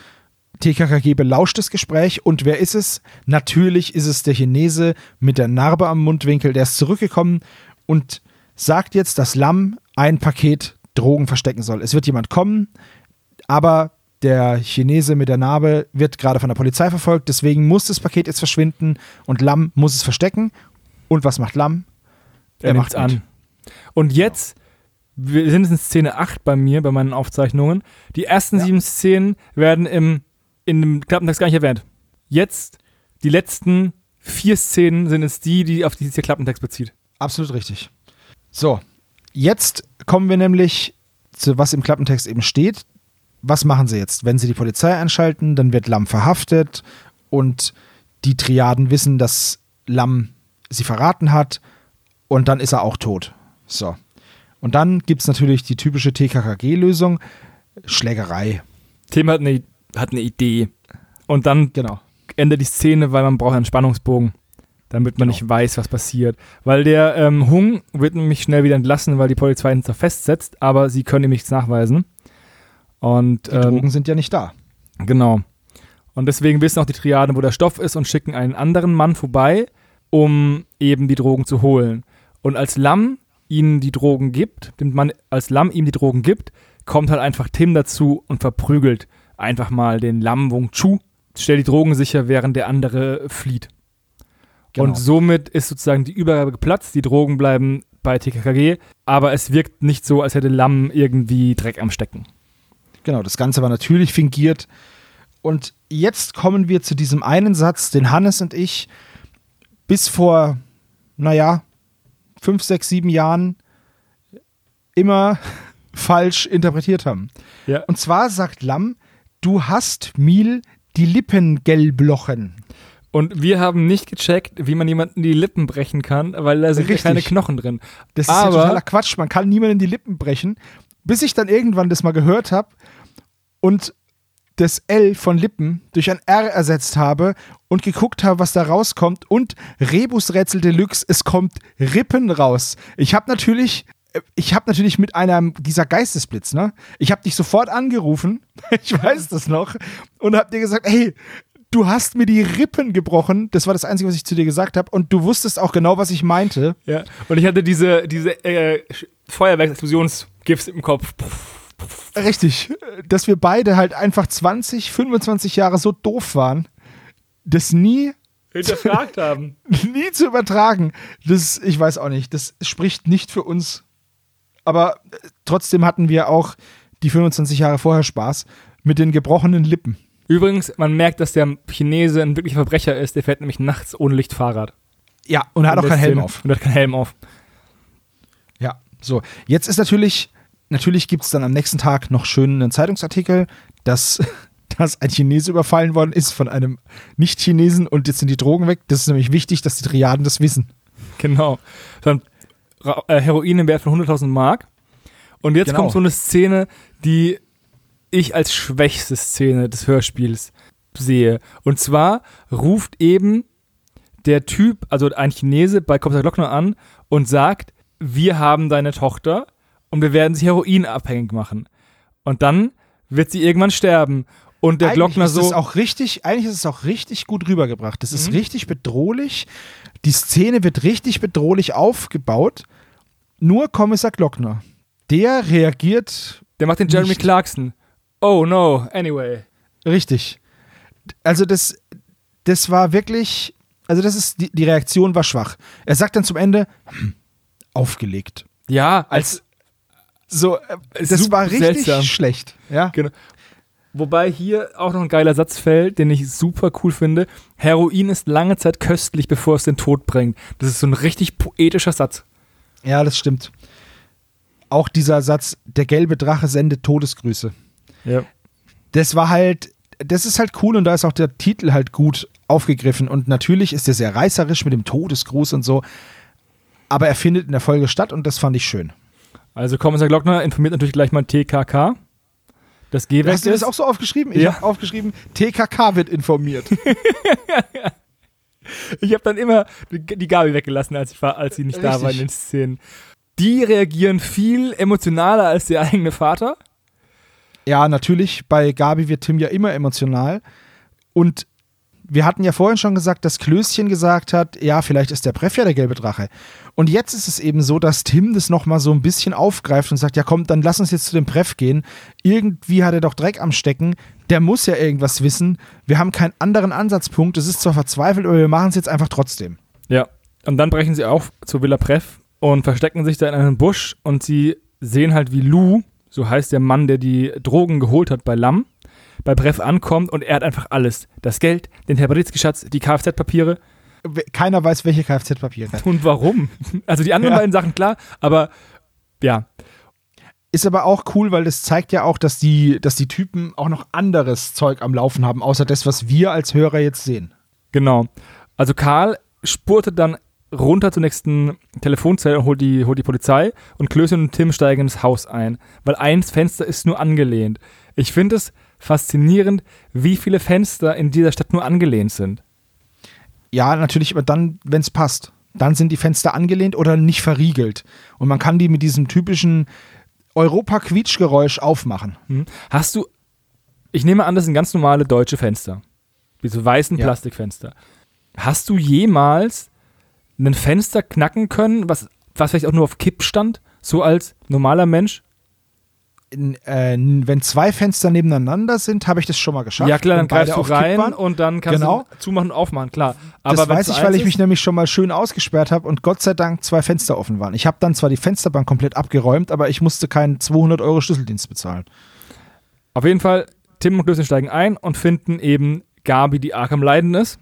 TKKG belauscht das Gespräch und wer ist es? Natürlich ist es der Chinese mit der Narbe am Mundwinkel, der ist zurückgekommen und sagt jetzt, dass Lam ein Paket Drogen verstecken soll. Es wird jemand kommen, aber der Chinese mit der Narbe wird gerade von der Polizei verfolgt, deswegen muss das Paket jetzt verschwinden und Lam muss es verstecken. Und was macht Lam? Er macht an. Und jetzt, wir sind in Szene 8 bei mir, bei meinen Aufzeichnungen. Die ersten Ja. sieben Szenen werden im, in dem Klappentext gar nicht erwähnt. Jetzt, die letzten vier Szenen sind es die, die auf die sich der Klappentext bezieht. Absolut richtig. So, jetzt kommen wir nämlich zu was im Klappentext eben steht. Was machen sie jetzt? Wenn sie die Polizei einschalten, dann wird Lam verhaftet und die Triaden wissen, dass Lam sie verraten hat und dann ist er auch tot. So. Und dann gibt es natürlich die typische TKKG-Lösung: Schlägerei. Tim hat eine, hat eine Idee. Und dann Genau. endet die Szene, weil man braucht einen Spannungsbogen, damit man Genau. nicht weiß, was passiert. Weil der ähm, Hung wird nämlich schnell wieder entlassen, weil die Polizei ihn zwar festsetzt, aber sie können ihm nichts nachweisen. Und Die Drogen sind ja nicht da. Genau. Und deswegen wissen auch die Triaden, wo der Stoff ist und schicken einen anderen Mann vorbei, um eben die Drogen zu holen. Und als Lam ihnen die Drogen gibt, dem Mann, als Lam ihm die Drogen gibt, kommt halt einfach Tim dazu und verprügelt einfach mal den Lam Wung Chu, stellt die Drogen sicher, während der andere flieht. Genau. Und somit ist sozusagen die Übergabe geplatzt, die Drogen bleiben bei TKKG, aber es wirkt nicht so, als hätte Lam irgendwie Dreck am Stecken. Genau, das Ganze war natürlich fingiert. Und jetzt kommen wir zu diesem einen Satz, den Hannes und ich bis vor, naja, fünf, sechs, sieben Jahren immer falsch interpretiert haben. Ja. Und zwar sagt Lam, du hast Mil die Lippen gelblochen. Und wir haben nicht gecheckt, wie man jemanden die Lippen brechen kann, weil da sind ja keine Knochen drin. Das ist ja Aber- totaler Quatsch. Man kann niemanden die Lippen brechen. Bis ich dann irgendwann das mal gehört habe und das L von Lippen durch ein R ersetzt habe und geguckt habe, was da rauskommt. Und Rebusrätsel Deluxe, es kommt Rippen raus. Ich habe natürlich. Ich habe natürlich mit einem dieser Geistesblitz, ne? Ich habe dich sofort angerufen, ich weiß das noch, und habe dir gesagt, hey, du hast mir die Rippen gebrochen. Das war das Einzige, was ich zu dir gesagt habe. Und du wusstest auch genau, was ich meinte. Ja. Und ich hatte diese, diese äh, Feuerwerksexplosionsgifts im Kopf. Richtig, dass wir beide halt einfach 20, 25 Jahre so doof waren, das nie, Hinterfragt haben. nie zu übertragen. Das, ich weiß auch nicht, das spricht nicht für uns. Aber äh, trotzdem hatten wir auch die 25 Jahre vorher Spaß mit den gebrochenen Lippen. Übrigens, man merkt, dass der Chinese ein wirklicher Verbrecher ist. Der fährt nämlich nachts ohne Licht Fahrrad. Ja, und er hat auch keinen Helm auf. Und er hat keinen Helm auf. Ja, so. Jetzt ist natürlich, natürlich gibt es dann am nächsten Tag noch schön einen Zeitungsartikel, dass, dass ein Chinese überfallen worden ist von einem Nicht-Chinesen und jetzt sind die Drogen weg. Das ist nämlich wichtig, dass die Triaden das wissen. Genau. Dann Heroin im Wert von 100.000 Mark. Und jetzt Genau. kommt so eine Szene, die ich als schwächste Szene des Hörspiels sehe. Und zwar ruft eben der Typ, also ein Chinese bei Kommissar Glockner an und sagt, wir haben deine Tochter und wir werden sie heroinabhängig machen. Und dann wird sie irgendwann sterben. Und der eigentlich Glockner ist so. es auch richtig, eigentlich ist es auch richtig gut rübergebracht. Das ist Mhm. richtig bedrohlich. Die Szene wird richtig bedrohlich aufgebaut. Nur Kommissar Glockner, der reagiert der macht den Jeremy nicht. Clarkson. Oh no, anyway. richtig. Also das, das war wirklich, also das ist, die, die Reaktion war schwach. Er sagt dann zum Ende, hm, aufgelegt. Ja, Als so, äh, das war richtig seltsam. schlecht. Ja, Genau. Wobei hier auch noch ein geiler Satz fällt, den ich super cool finde. Heroin ist lange Zeit köstlich, bevor es den Tod bringt. Das ist so ein richtig poetischer Satz. Ja, das stimmt. Auch dieser Satz, der gelbe Drache sendet Todesgrüße. Ja. das war halt, das ist halt cool und da ist auch der Titel halt gut aufgegriffen. Und natürlich ist er sehr reißerisch mit dem Todesgruß und so. Aber er findet in der Folge statt und das fand ich schön. Also Kommissar Glockner informiert natürlich gleich mal TKK. Das G weg Hast du das ist. auch so aufgeschrieben? Ich Ja. habe aufgeschrieben, TKK wird informiert. Ich habe dann immer die Gabi weggelassen, als, ich war, als sie nicht da war in Richtig. den Szenen. Die reagieren viel emotionaler als der eigene Vater. ja, natürlich, bei Gabi wird Tim ja immer emotional. Und wir hatten ja vorhin schon gesagt, dass Klößchen gesagt hat, ja, vielleicht ist der Breff ja der gelbe Drache. Und jetzt ist es eben so, dass Tim das nochmal so ein bisschen aufgreift und sagt, ja komm, dann lass uns jetzt zu dem Breff gehen. Irgendwie hat er doch Dreck am Stecken. Der muss ja irgendwas wissen. Wir haben keinen anderen Ansatzpunkt. Es ist zwar verzweifelt, aber wir machen es jetzt einfach trotzdem. Ja. Und dann brechen sie auf zu Villa Preff und verstecken sich da in einem Busch und sie sehen halt, wie Lou, so heißt der Mann, der die Drogen geholt hat bei Lamm, bei Breff ankommt und er hat einfach alles. Das Geld, den Herbaritzki-Schatz, die Kfz-Papiere. Keiner weiß, welche Kfz-Papiere. Und warum? Also die anderen Ja. beiden Sachen klar, aber ja, Ist aber auch cool, weil das zeigt ja auch, dass die, dass die Typen auch noch anderes Zeug am Laufen haben, außer das, was wir als Hörer jetzt sehen. genau. Also Karl spurtet dann runter zur nächsten Telefonzelle und holt die, holt die Polizei und Klößchen und Tim steigen ins Haus ein, weil eins Fenster ist nur angelehnt. Ich finde es faszinierend, wie viele Fenster in dieser Stadt nur angelehnt sind. Ja, natürlich, aber dann, wenn es passt. Dann sind die Fenster angelehnt oder nicht verriegelt. Und man kann die mit diesem typischen Europa-Quietschgeräusch aufmachen. Hm? Hast du, ich nehme an, das sind ganz normale deutsche Fenster. Diese weißen Ja. Plastikfenster. Hast du jemals ein Fenster knacken können, was, was vielleicht auch nur auf Kipp stand? So als normaler Mensch? Äh, wenn zwei Fenster nebeneinander sind, habe ich das schon mal geschafft. Ja klar, dann greifst du rein waren. und dann kannst Genau. du zumachen und aufmachen, klar. Aber das weiß ich, weil ich mich nämlich schon mal schön ausgesperrt habe und Gott sei Dank zwei Fenster offen waren. Ich habe dann zwar die Fensterbank komplett abgeräumt, aber ich musste keinen 200 Euro Schlüsseldienst bezahlen. Auf jeden Fall, Tim und Klößchen steigen ein und finden eben Gabi, die arg am Leiden ist.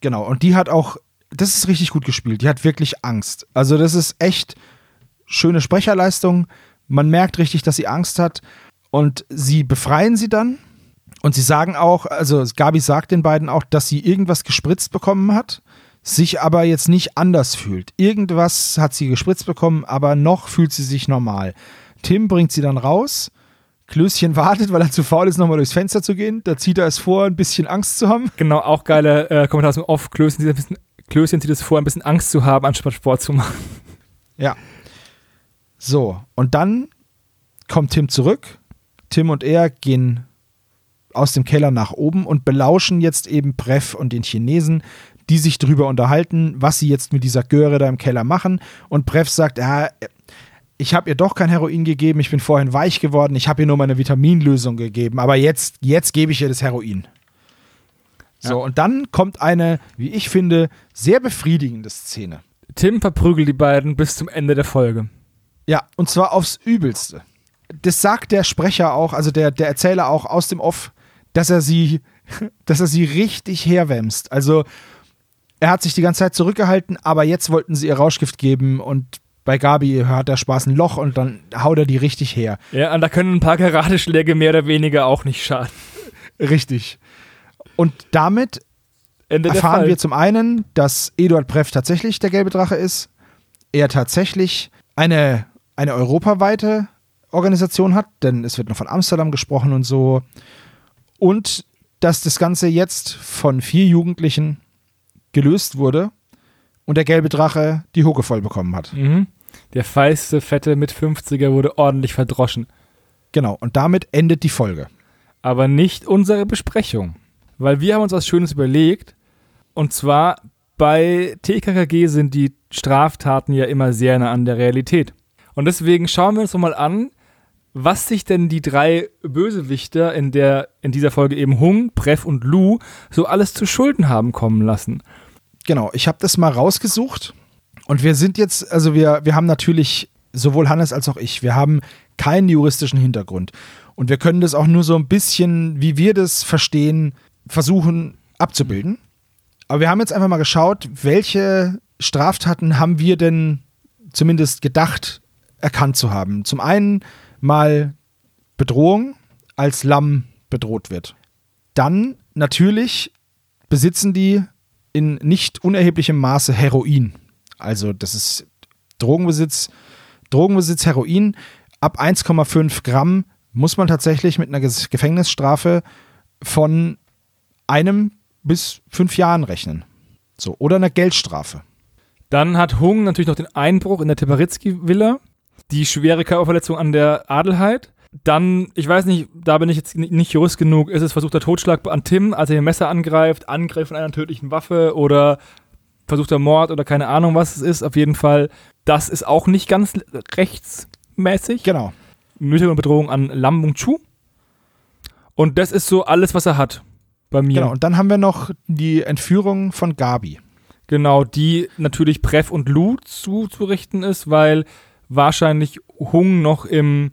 Genau, und die hat auch, das ist richtig gut gespielt. Die hat wirklich Angst. Also, das ist echt schöne Sprecherleistung. Man merkt richtig, dass sie Angst hat. Und sie befreien sie dann. Und sie sagen auch, also Gabi sagt den beiden auch, dass sie irgendwas gespritzt bekommen hat, sich aber jetzt nicht anders fühlt. Irgendwas hat sie gespritzt bekommen, aber noch fühlt sie sich normal. Tim bringt sie dann raus. Klößchen wartet, weil er zu faul ist, nochmal durchs Fenster zu gehen. Da zieht er es vor, ein bisschen Angst zu haben. Genau, auch geile äh, Kommentar zum Off. Klößchen ein bisschen, Klößchen sieht es vor, ein bisschen Angst zu haben, anstatt Sport zu machen. Ja. So, und dann kommt Tim zurück. Tim und er gehen aus dem Keller nach oben und belauschen jetzt eben Breff und den Chinesen, die sich drüber unterhalten, was sie jetzt mit dieser Göre da im Keller machen. Und Breff sagt, ja, ich habe ihr doch kein Heroin gegeben, ich bin vorhin weich geworden, ich habe ihr nur meine Vitaminlösung gegeben, aber jetzt, jetzt gebe ich ihr das Heroin. So, und dann kommt eine, wie ich finde, sehr befriedigende Szene. Tim verprügelt die beiden bis zum Ende der Folge. Ja, und zwar aufs Übelste. Das sagt der Sprecher auch, also der, der Erzähler auch aus dem Off, dass er sie, dass er sie richtig herwämst. Also er hat sich die ganze Zeit zurückgehalten, aber jetzt wollten sie ihr Rauschgift geben und bei Gabi hat der Spaß ein Loch und dann haut er die richtig her. Ja, und da können ein paar Karateschläge mehr oder weniger auch nicht schaden. Richtig. Und damit erfahren Fall. wir zum einen, dass Eduard Breff tatsächlich der gelbe Drache ist, er tatsächlich eine, eine europaweite Organisation hat, denn es wird noch von Amsterdam gesprochen und so. Und dass das Ganze jetzt von vier Jugendlichen gelöst wurde und der gelbe Drache die Hucke voll bekommen hat. Mhm. Der feiste, fette mit 50er wurde ordentlich verdroschen. Genau, und damit endet die Folge. Aber nicht unsere Besprechung. Weil wir haben uns was Schönes überlegt. Und zwar bei TKKG sind die Straftaten ja immer sehr nah an der Realität. Und deswegen schauen wir uns doch mal an, was sich denn die drei Bösewichter in, der, in dieser Folge eben Hung, Preff und Lu so alles zu Schulden haben kommen lassen. Genau, ich habe das mal rausgesucht und wir sind jetzt, also wir, wir haben natürlich, sowohl Hannes als auch ich, wir haben keinen juristischen Hintergrund. Und wir können das auch nur so ein bisschen, wie wir das verstehen, versuchen abzubilden. Aber wir haben jetzt einfach mal geschaut, welche Straftaten haben wir denn zumindest gedacht, erkannt zu haben. Zum einen mal Bedrohung, als Lamm bedroht wird. Dann natürlich besitzen die in nicht unerheblichem Maße Heroin. Also das ist Drogenbesitz, Drogenbesitz, Heroin. Ab 1,5 Gramm muss man tatsächlich mit einer Gefängnisstrafe von einem bis fünf Jahren rechnen. So, oder einer Geldstrafe. Dann hat Hung natürlich noch den Einbruch in der Teparitzky-Villa, die schwere Körperverletzung an der Adelheid, Dann, ich weiß nicht, da bin ich jetzt nicht Jurist genug, ist es versuchter Totschlag an Tim, als er ihr Messer angreift, Angriff von einer tödlichen Waffe oder versuchter Mord oder keine Ahnung, was es ist. Auf jeden Fall, das ist auch nicht ganz rechtsmäßig. Genau. Und Bedrohung an Lam Mung Chu. Und das ist so alles, was er hat bei mir. Genau, und dann haben wir noch die Entführung von Gabi. Genau, die natürlich Prev und Lu zuzurichten ist, weil wahrscheinlich Hung noch im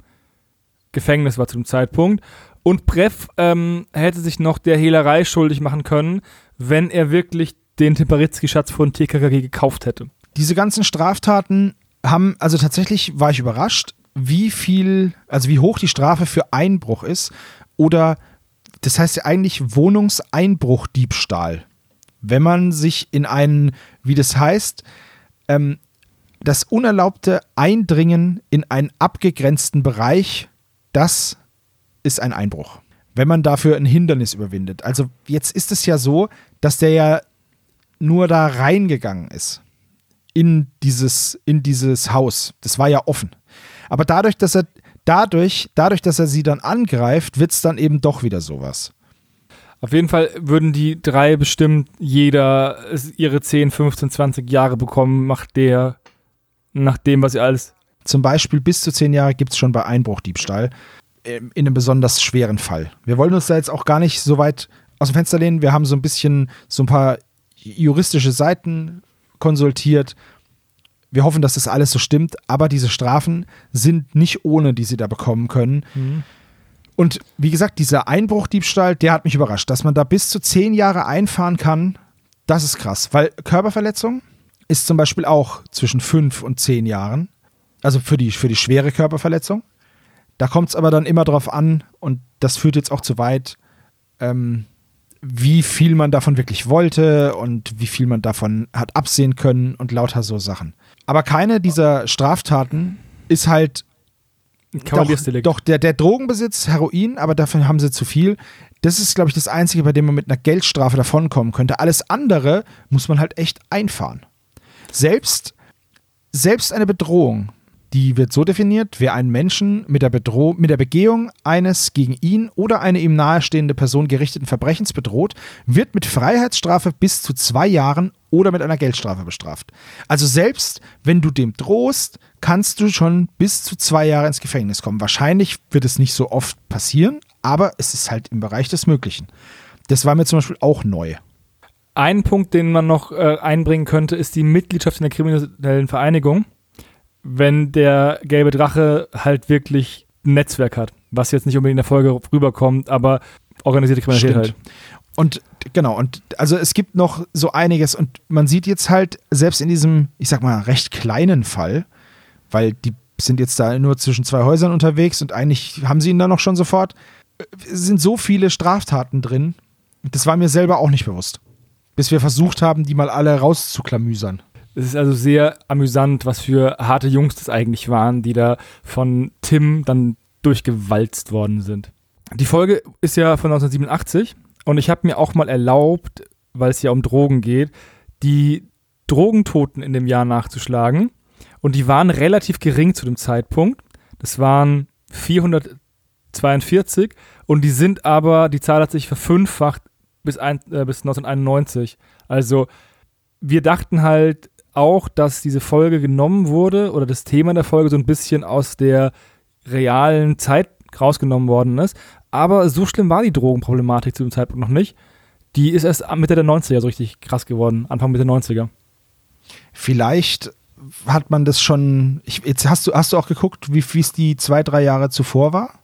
Gefängnis war zu dem Zeitpunkt. Und Prev ähm, hätte sich noch der Hehlerei schuldig machen können, wenn er wirklich den Temparitzki-Schatz von TKKG gekauft hätte. Diese ganzen Straftaten haben, also tatsächlich war ich überrascht, wie viel, also wie hoch die Strafe für Einbruch ist oder das heißt ja eigentlich Wohnungseinbruchdiebstahl. Wenn man sich in einen, wie das heißt, ähm, das unerlaubte Eindringen in einen abgegrenzten Bereich, das ist ein Einbruch. Wenn man dafür ein Hindernis überwindet. Also jetzt ist es ja so, dass der ja nur da reingegangen ist in dieses, in dieses Haus. Das war ja offen. Aber dadurch, dass er dadurch, dadurch, dass er sie dann angreift, wird es dann eben doch wieder sowas. Auf jeden Fall würden die drei bestimmt jeder ihre 10, 15, 20 Jahre bekommen, macht der nach dem, was sie alles. Zum Beispiel bis zu 10 Jahre gibt es schon bei Einbruchdiebstahl ähm, in einem besonders schweren Fall. Wir wollen uns da jetzt auch gar nicht so weit aus dem Fenster lehnen. Wir haben so ein bisschen so ein paar juristische Seiten konsultiert wir hoffen, dass das alles so stimmt, aber diese Strafen sind nicht ohne, die sie da bekommen können. Mhm. Und wie gesagt, dieser Einbruchdiebstahl, der hat mich überrascht, dass man da bis zu zehn Jahre einfahren kann. Das ist krass, weil Körperverletzung ist zum Beispiel auch zwischen fünf und zehn Jahren. Also für die, für die schwere Körperverletzung. Da kommt es aber dann immer drauf an, und das führt jetzt auch zu weit, ähm, wie viel man davon wirklich wollte und wie viel man davon hat absehen können und lauter so Sachen. Aber keine dieser Straftaten ist halt doch, doch der, der Drogenbesitz, Heroin, aber davon haben sie zu viel. Das ist, glaube ich, das Einzige, bei dem man mit einer Geldstrafe davonkommen könnte. Alles andere muss man halt echt einfahren. Selbst, selbst eine Bedrohung die wird so definiert, wer einen Menschen mit der, Bedroh mit der Begehung eines gegen ihn oder eine ihm nahestehende Person gerichteten Verbrechens bedroht, wird mit Freiheitsstrafe bis zu zwei Jahren oder mit einer Geldstrafe bestraft. Also selbst wenn du dem drohst, kannst du schon bis zu zwei Jahre ins Gefängnis kommen. Wahrscheinlich wird es nicht so oft passieren, aber es ist halt im Bereich des Möglichen. Das war mir zum Beispiel auch neu. Ein Punkt, den man noch äh, einbringen könnte, ist die Mitgliedschaft in der kriminellen Vereinigung wenn der gelbe Drache halt wirklich ein Netzwerk hat, was jetzt nicht unbedingt in der Folge rüberkommt, aber organisierte Kriminalität halt. Und genau, und also es gibt noch so einiges und man sieht jetzt halt, selbst in diesem, ich sag mal, recht kleinen Fall, weil die sind jetzt da nur zwischen zwei Häusern unterwegs und eigentlich haben sie ihn dann noch schon sofort, sind so viele Straftaten drin. Das war mir selber auch nicht bewusst. Bis wir versucht haben, die mal alle rauszuklamüsern. Es ist also sehr amüsant, was für harte Jungs das eigentlich waren, die da von Tim dann durchgewalzt worden sind. Die Folge ist ja von 1987 und ich habe mir auch mal erlaubt, weil es ja um Drogen geht, die Drogentoten in dem Jahr nachzuschlagen. Und die waren relativ gering zu dem Zeitpunkt. Das waren 442 und die sind aber, die Zahl hat sich verfünffacht bis, ein, äh, bis 1991. Also wir dachten halt, auch, dass diese Folge genommen wurde oder das Thema der Folge so ein bisschen aus der realen Zeit rausgenommen worden ist. Aber so schlimm war die Drogenproblematik zu dem Zeitpunkt noch nicht. Die ist erst Mitte der 90er so richtig krass geworden, Anfang Mitte der 90er. Vielleicht hat man das schon. Ich, jetzt hast du, hast du auch geguckt, wie es die zwei, drei Jahre zuvor war?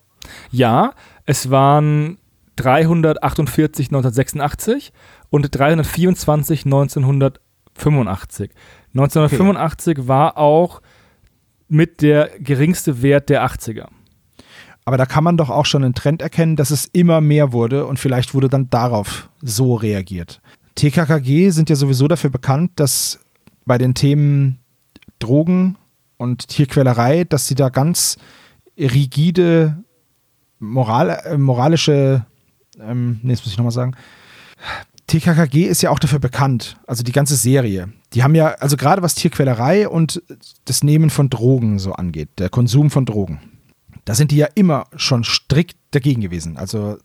Ja, es waren 348 1986 und 324 1985. 1985 okay. war auch mit der geringste Wert der 80er. Aber da kann man doch auch schon einen Trend erkennen, dass es immer mehr wurde und vielleicht wurde dann darauf so reagiert. TKKG sind ja sowieso dafür bekannt, dass bei den Themen Drogen und Tierquälerei, dass sie da ganz rigide moral, äh, moralische, ähm, nee, das muss ich nochmal sagen, TKKG ist ja auch dafür bekannt, also die ganze Serie. Die haben ja, also gerade was Tierquälerei und das Nehmen von Drogen so angeht, der Konsum von Drogen. da sind die ja immer schon strikt dagegen gewesen. Also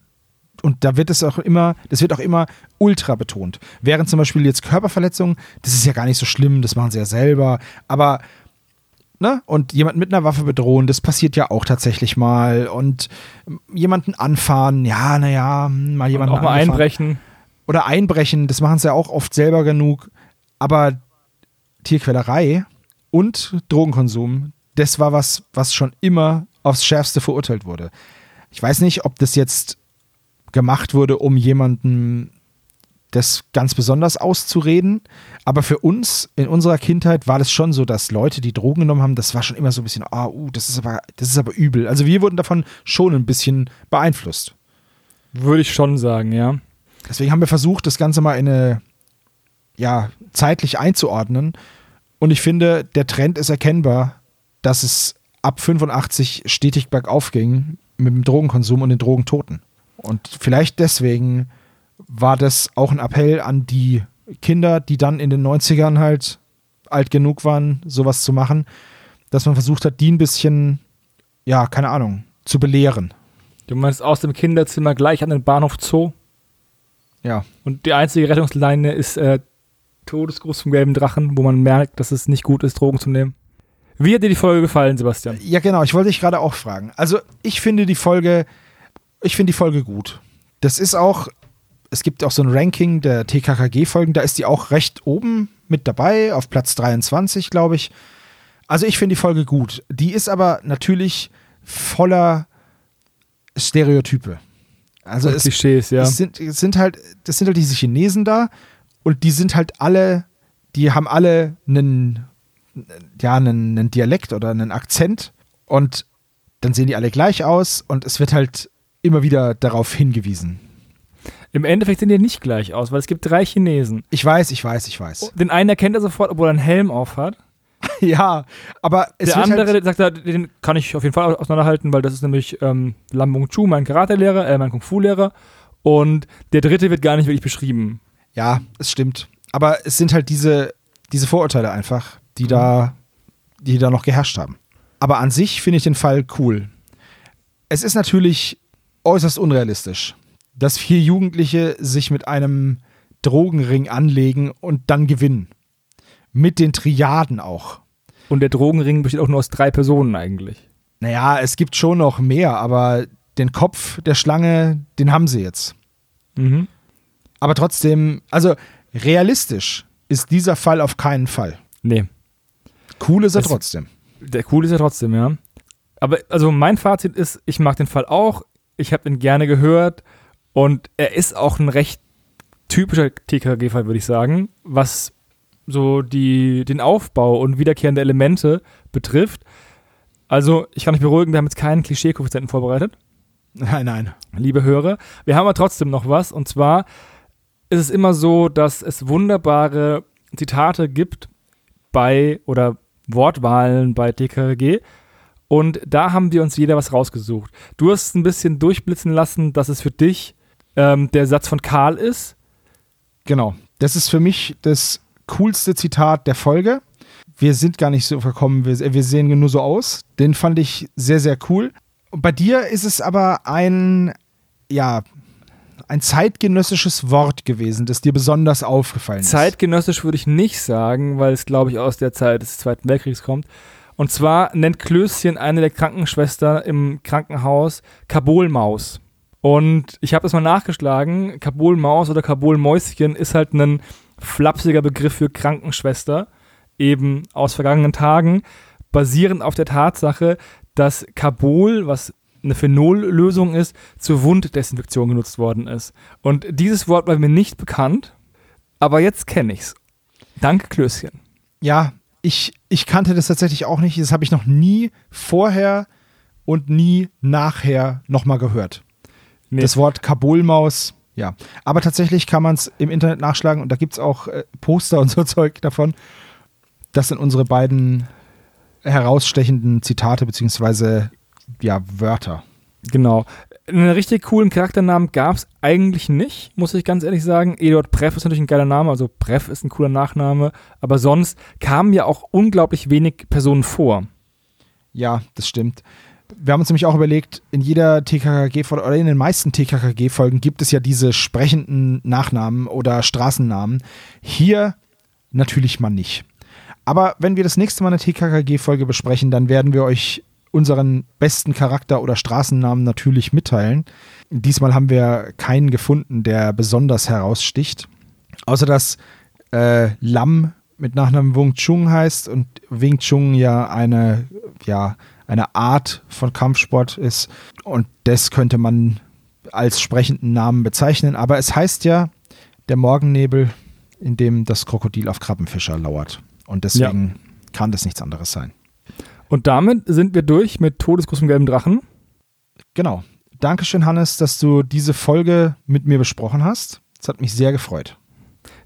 und da wird es auch immer, das wird auch immer ultra betont. Während zum Beispiel jetzt Körperverletzungen, das ist ja gar nicht so schlimm, das machen sie ja selber, aber Ne? Und jemanden mit einer Waffe bedrohen, das passiert ja auch tatsächlich mal. Und jemanden anfahren, ja, naja, mal jemanden Und auch mal angefahren. einbrechen. Oder einbrechen, das machen sie ja auch oft selber genug. Aber Tierquälerei und Drogenkonsum, das war was, was schon immer aufs Schärfste verurteilt wurde. Ich weiß nicht, ob das jetzt gemacht wurde, um jemanden das ganz besonders auszureden. Aber für uns in unserer Kindheit war das schon so, dass Leute, die Drogen genommen haben, das war schon immer so ein bisschen, ah, uh, das ist aber, das ist aber übel. Also wir wurden davon schon ein bisschen beeinflusst. Würde ich schon sagen, ja. Deswegen haben wir versucht, das Ganze mal in eine, ja, zeitlich einzuordnen. Und ich finde, der Trend ist erkennbar, dass es ab 85 stetig bergauf ging mit dem Drogenkonsum und den Drogentoten. Und vielleicht deswegen war das auch ein Appell an die Kinder, die dann in den 90ern halt alt genug waren, sowas zu machen, dass man versucht hat, die ein bisschen, ja, keine Ahnung, zu belehren. Du meinst aus dem Kinderzimmer gleich an den Bahnhof Zoo Ja. und die einzige Rettungsleine ist äh, Todesgruß vom gelben Drachen, wo man merkt, dass es nicht gut ist, Drogen zu nehmen. Wie hat dir die Folge gefallen, Sebastian? Ja, genau, ich wollte dich gerade auch fragen. Also, ich finde die Folge, ich finde die Folge gut. Das ist auch, es gibt auch so ein Ranking der TKKG-Folgen, da ist die auch recht oben mit dabei, auf Platz 23, glaube ich. Also, ich finde die Folge gut. Die ist aber natürlich voller Stereotype. Also, es, Klischees, ja. es, sind, es sind halt, das sind halt diese Chinesen da und die sind halt alle, die haben alle einen, ja, einen, einen Dialekt oder einen Akzent und dann sehen die alle gleich aus und es wird halt immer wieder darauf hingewiesen. Im Endeffekt sehen die nicht gleich aus, weil es gibt drei Chinesen. Ich weiß, ich weiß, ich weiß. Den einen erkennt er sofort, obwohl er einen Helm auf hat. Ja, aber es der wird andere halt, sagt, er, den kann ich auf jeden Fall auseinanderhalten, weil das ist nämlich ähm, Lam Bung Chu, mein Karate-Lehrer, äh, mein Kung-Fu-Lehrer. Und der dritte wird gar nicht wirklich beschrieben. ja, es stimmt. Aber es sind halt diese, diese Vorurteile einfach, die da, die da noch geherrscht haben. Aber an sich finde ich den Fall cool. Es ist natürlich äußerst unrealistisch, dass vier Jugendliche sich mit einem Drogenring anlegen und dann gewinnen. Mit den Triaden auch. Und der Drogenring besteht auch nur aus drei Personen eigentlich. Naja, es gibt schon noch mehr, aber den Kopf der Schlange, den haben sie jetzt. Mhm. Aber trotzdem, also realistisch ist dieser Fall auf keinen Fall. Nee. Cool ist er Es- trotzdem. Der cool ist ja trotzdem, ja. Aber also mein Fazit ist, ich mag den Fall auch. Ich habe ihn gerne gehört und er ist auch ein recht typischer TKG-Fall, würde ich sagen, was so die, den Aufbau und wiederkehrende Elemente betrifft. Also, ich kann euch beruhigen, wir haben jetzt keinen Klischee-Koeffizienten vorbereitet, Nein, nein. liebe Hörer. Wir haben aber trotzdem noch was und zwar ist es immer so, dass es wunderbare Zitate gibt bei oder Wortwahlen bei TKG. Und da haben wir uns jeder was rausgesucht. Du hast ein bisschen durchblitzen lassen, dass es für dich ähm, der Satz von Karl ist. Genau. Das ist für mich das coolste Zitat der Folge. Wir sind gar nicht so verkommen, wir, wir sehen nur so aus. Den fand ich sehr, sehr cool. Und bei dir ist es aber ein, ja, ein zeitgenössisches Wort gewesen, das dir besonders aufgefallen ist. Zeitgenössisch würde ich nicht sagen, weil es, glaube ich, aus der Zeit des Zweiten Weltkriegs kommt. Und zwar nennt Klößchen eine der Krankenschwestern im Krankenhaus Kabulmaus. Und ich habe das mal nachgeschlagen. Kabulmaus oder Kabulmäuschen ist halt ein flapsiger Begriff für Krankenschwester, eben aus vergangenen Tagen, basierend auf der Tatsache, dass Kabul, was eine Phenollösung ist, zur Wunddesinfektion genutzt worden ist. Und dieses Wort war mir nicht bekannt, aber jetzt kenne ich's. Danke, Klößchen. Ja, ich, ich kannte das tatsächlich auch nicht. Das habe ich noch nie vorher und nie nachher nochmal gehört. Nee. Das Wort Kabulmaus, ja. Aber tatsächlich kann man es im Internet nachschlagen und da gibt es auch äh, Poster und so Zeug davon. Das sind unsere beiden herausstechenden Zitate beziehungsweise ja, Wörter. Genau. Einen richtig coolen Charakternamen gab es eigentlich nicht, muss ich ganz ehrlich sagen. Eduard Preff ist natürlich ein geiler Name, also Preff ist ein cooler Nachname, aber sonst kamen ja auch unglaublich wenig Personen vor. Ja, das stimmt. Wir haben uns nämlich auch überlegt, in jeder TKKG-Folge oder in den meisten TKKG-Folgen gibt es ja diese sprechenden Nachnamen oder Straßennamen. Hier natürlich mal nicht. Aber wenn wir das nächste Mal eine TKKG-Folge besprechen, dann werden wir euch unseren besten Charakter oder Straßennamen natürlich mitteilen. Diesmal haben wir keinen gefunden, der besonders heraussticht. Außer dass äh, Lam mit Nachnamen Wing Chun heißt und Wing Chun ja eine, ja eine Art von Kampfsport ist. Und das könnte man als sprechenden Namen bezeichnen. Aber es heißt ja der Morgennebel, in dem das Krokodil auf Krabbenfischer lauert. Und deswegen ja. kann das nichts anderes sein. Und damit sind wir durch mit Todeskuss im gelben Drachen. Genau. Dankeschön, Hannes, dass du diese Folge mit mir besprochen hast. Es hat mich sehr gefreut.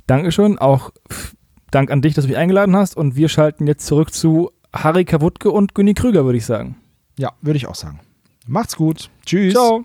Dankeschön. Auch Dank an dich, dass du mich eingeladen hast. Und wir schalten jetzt zurück zu Harry Kawutke und Günni Krüger, würde ich sagen. Ja, würde ich auch sagen. Macht's gut. Tschüss. Ciao.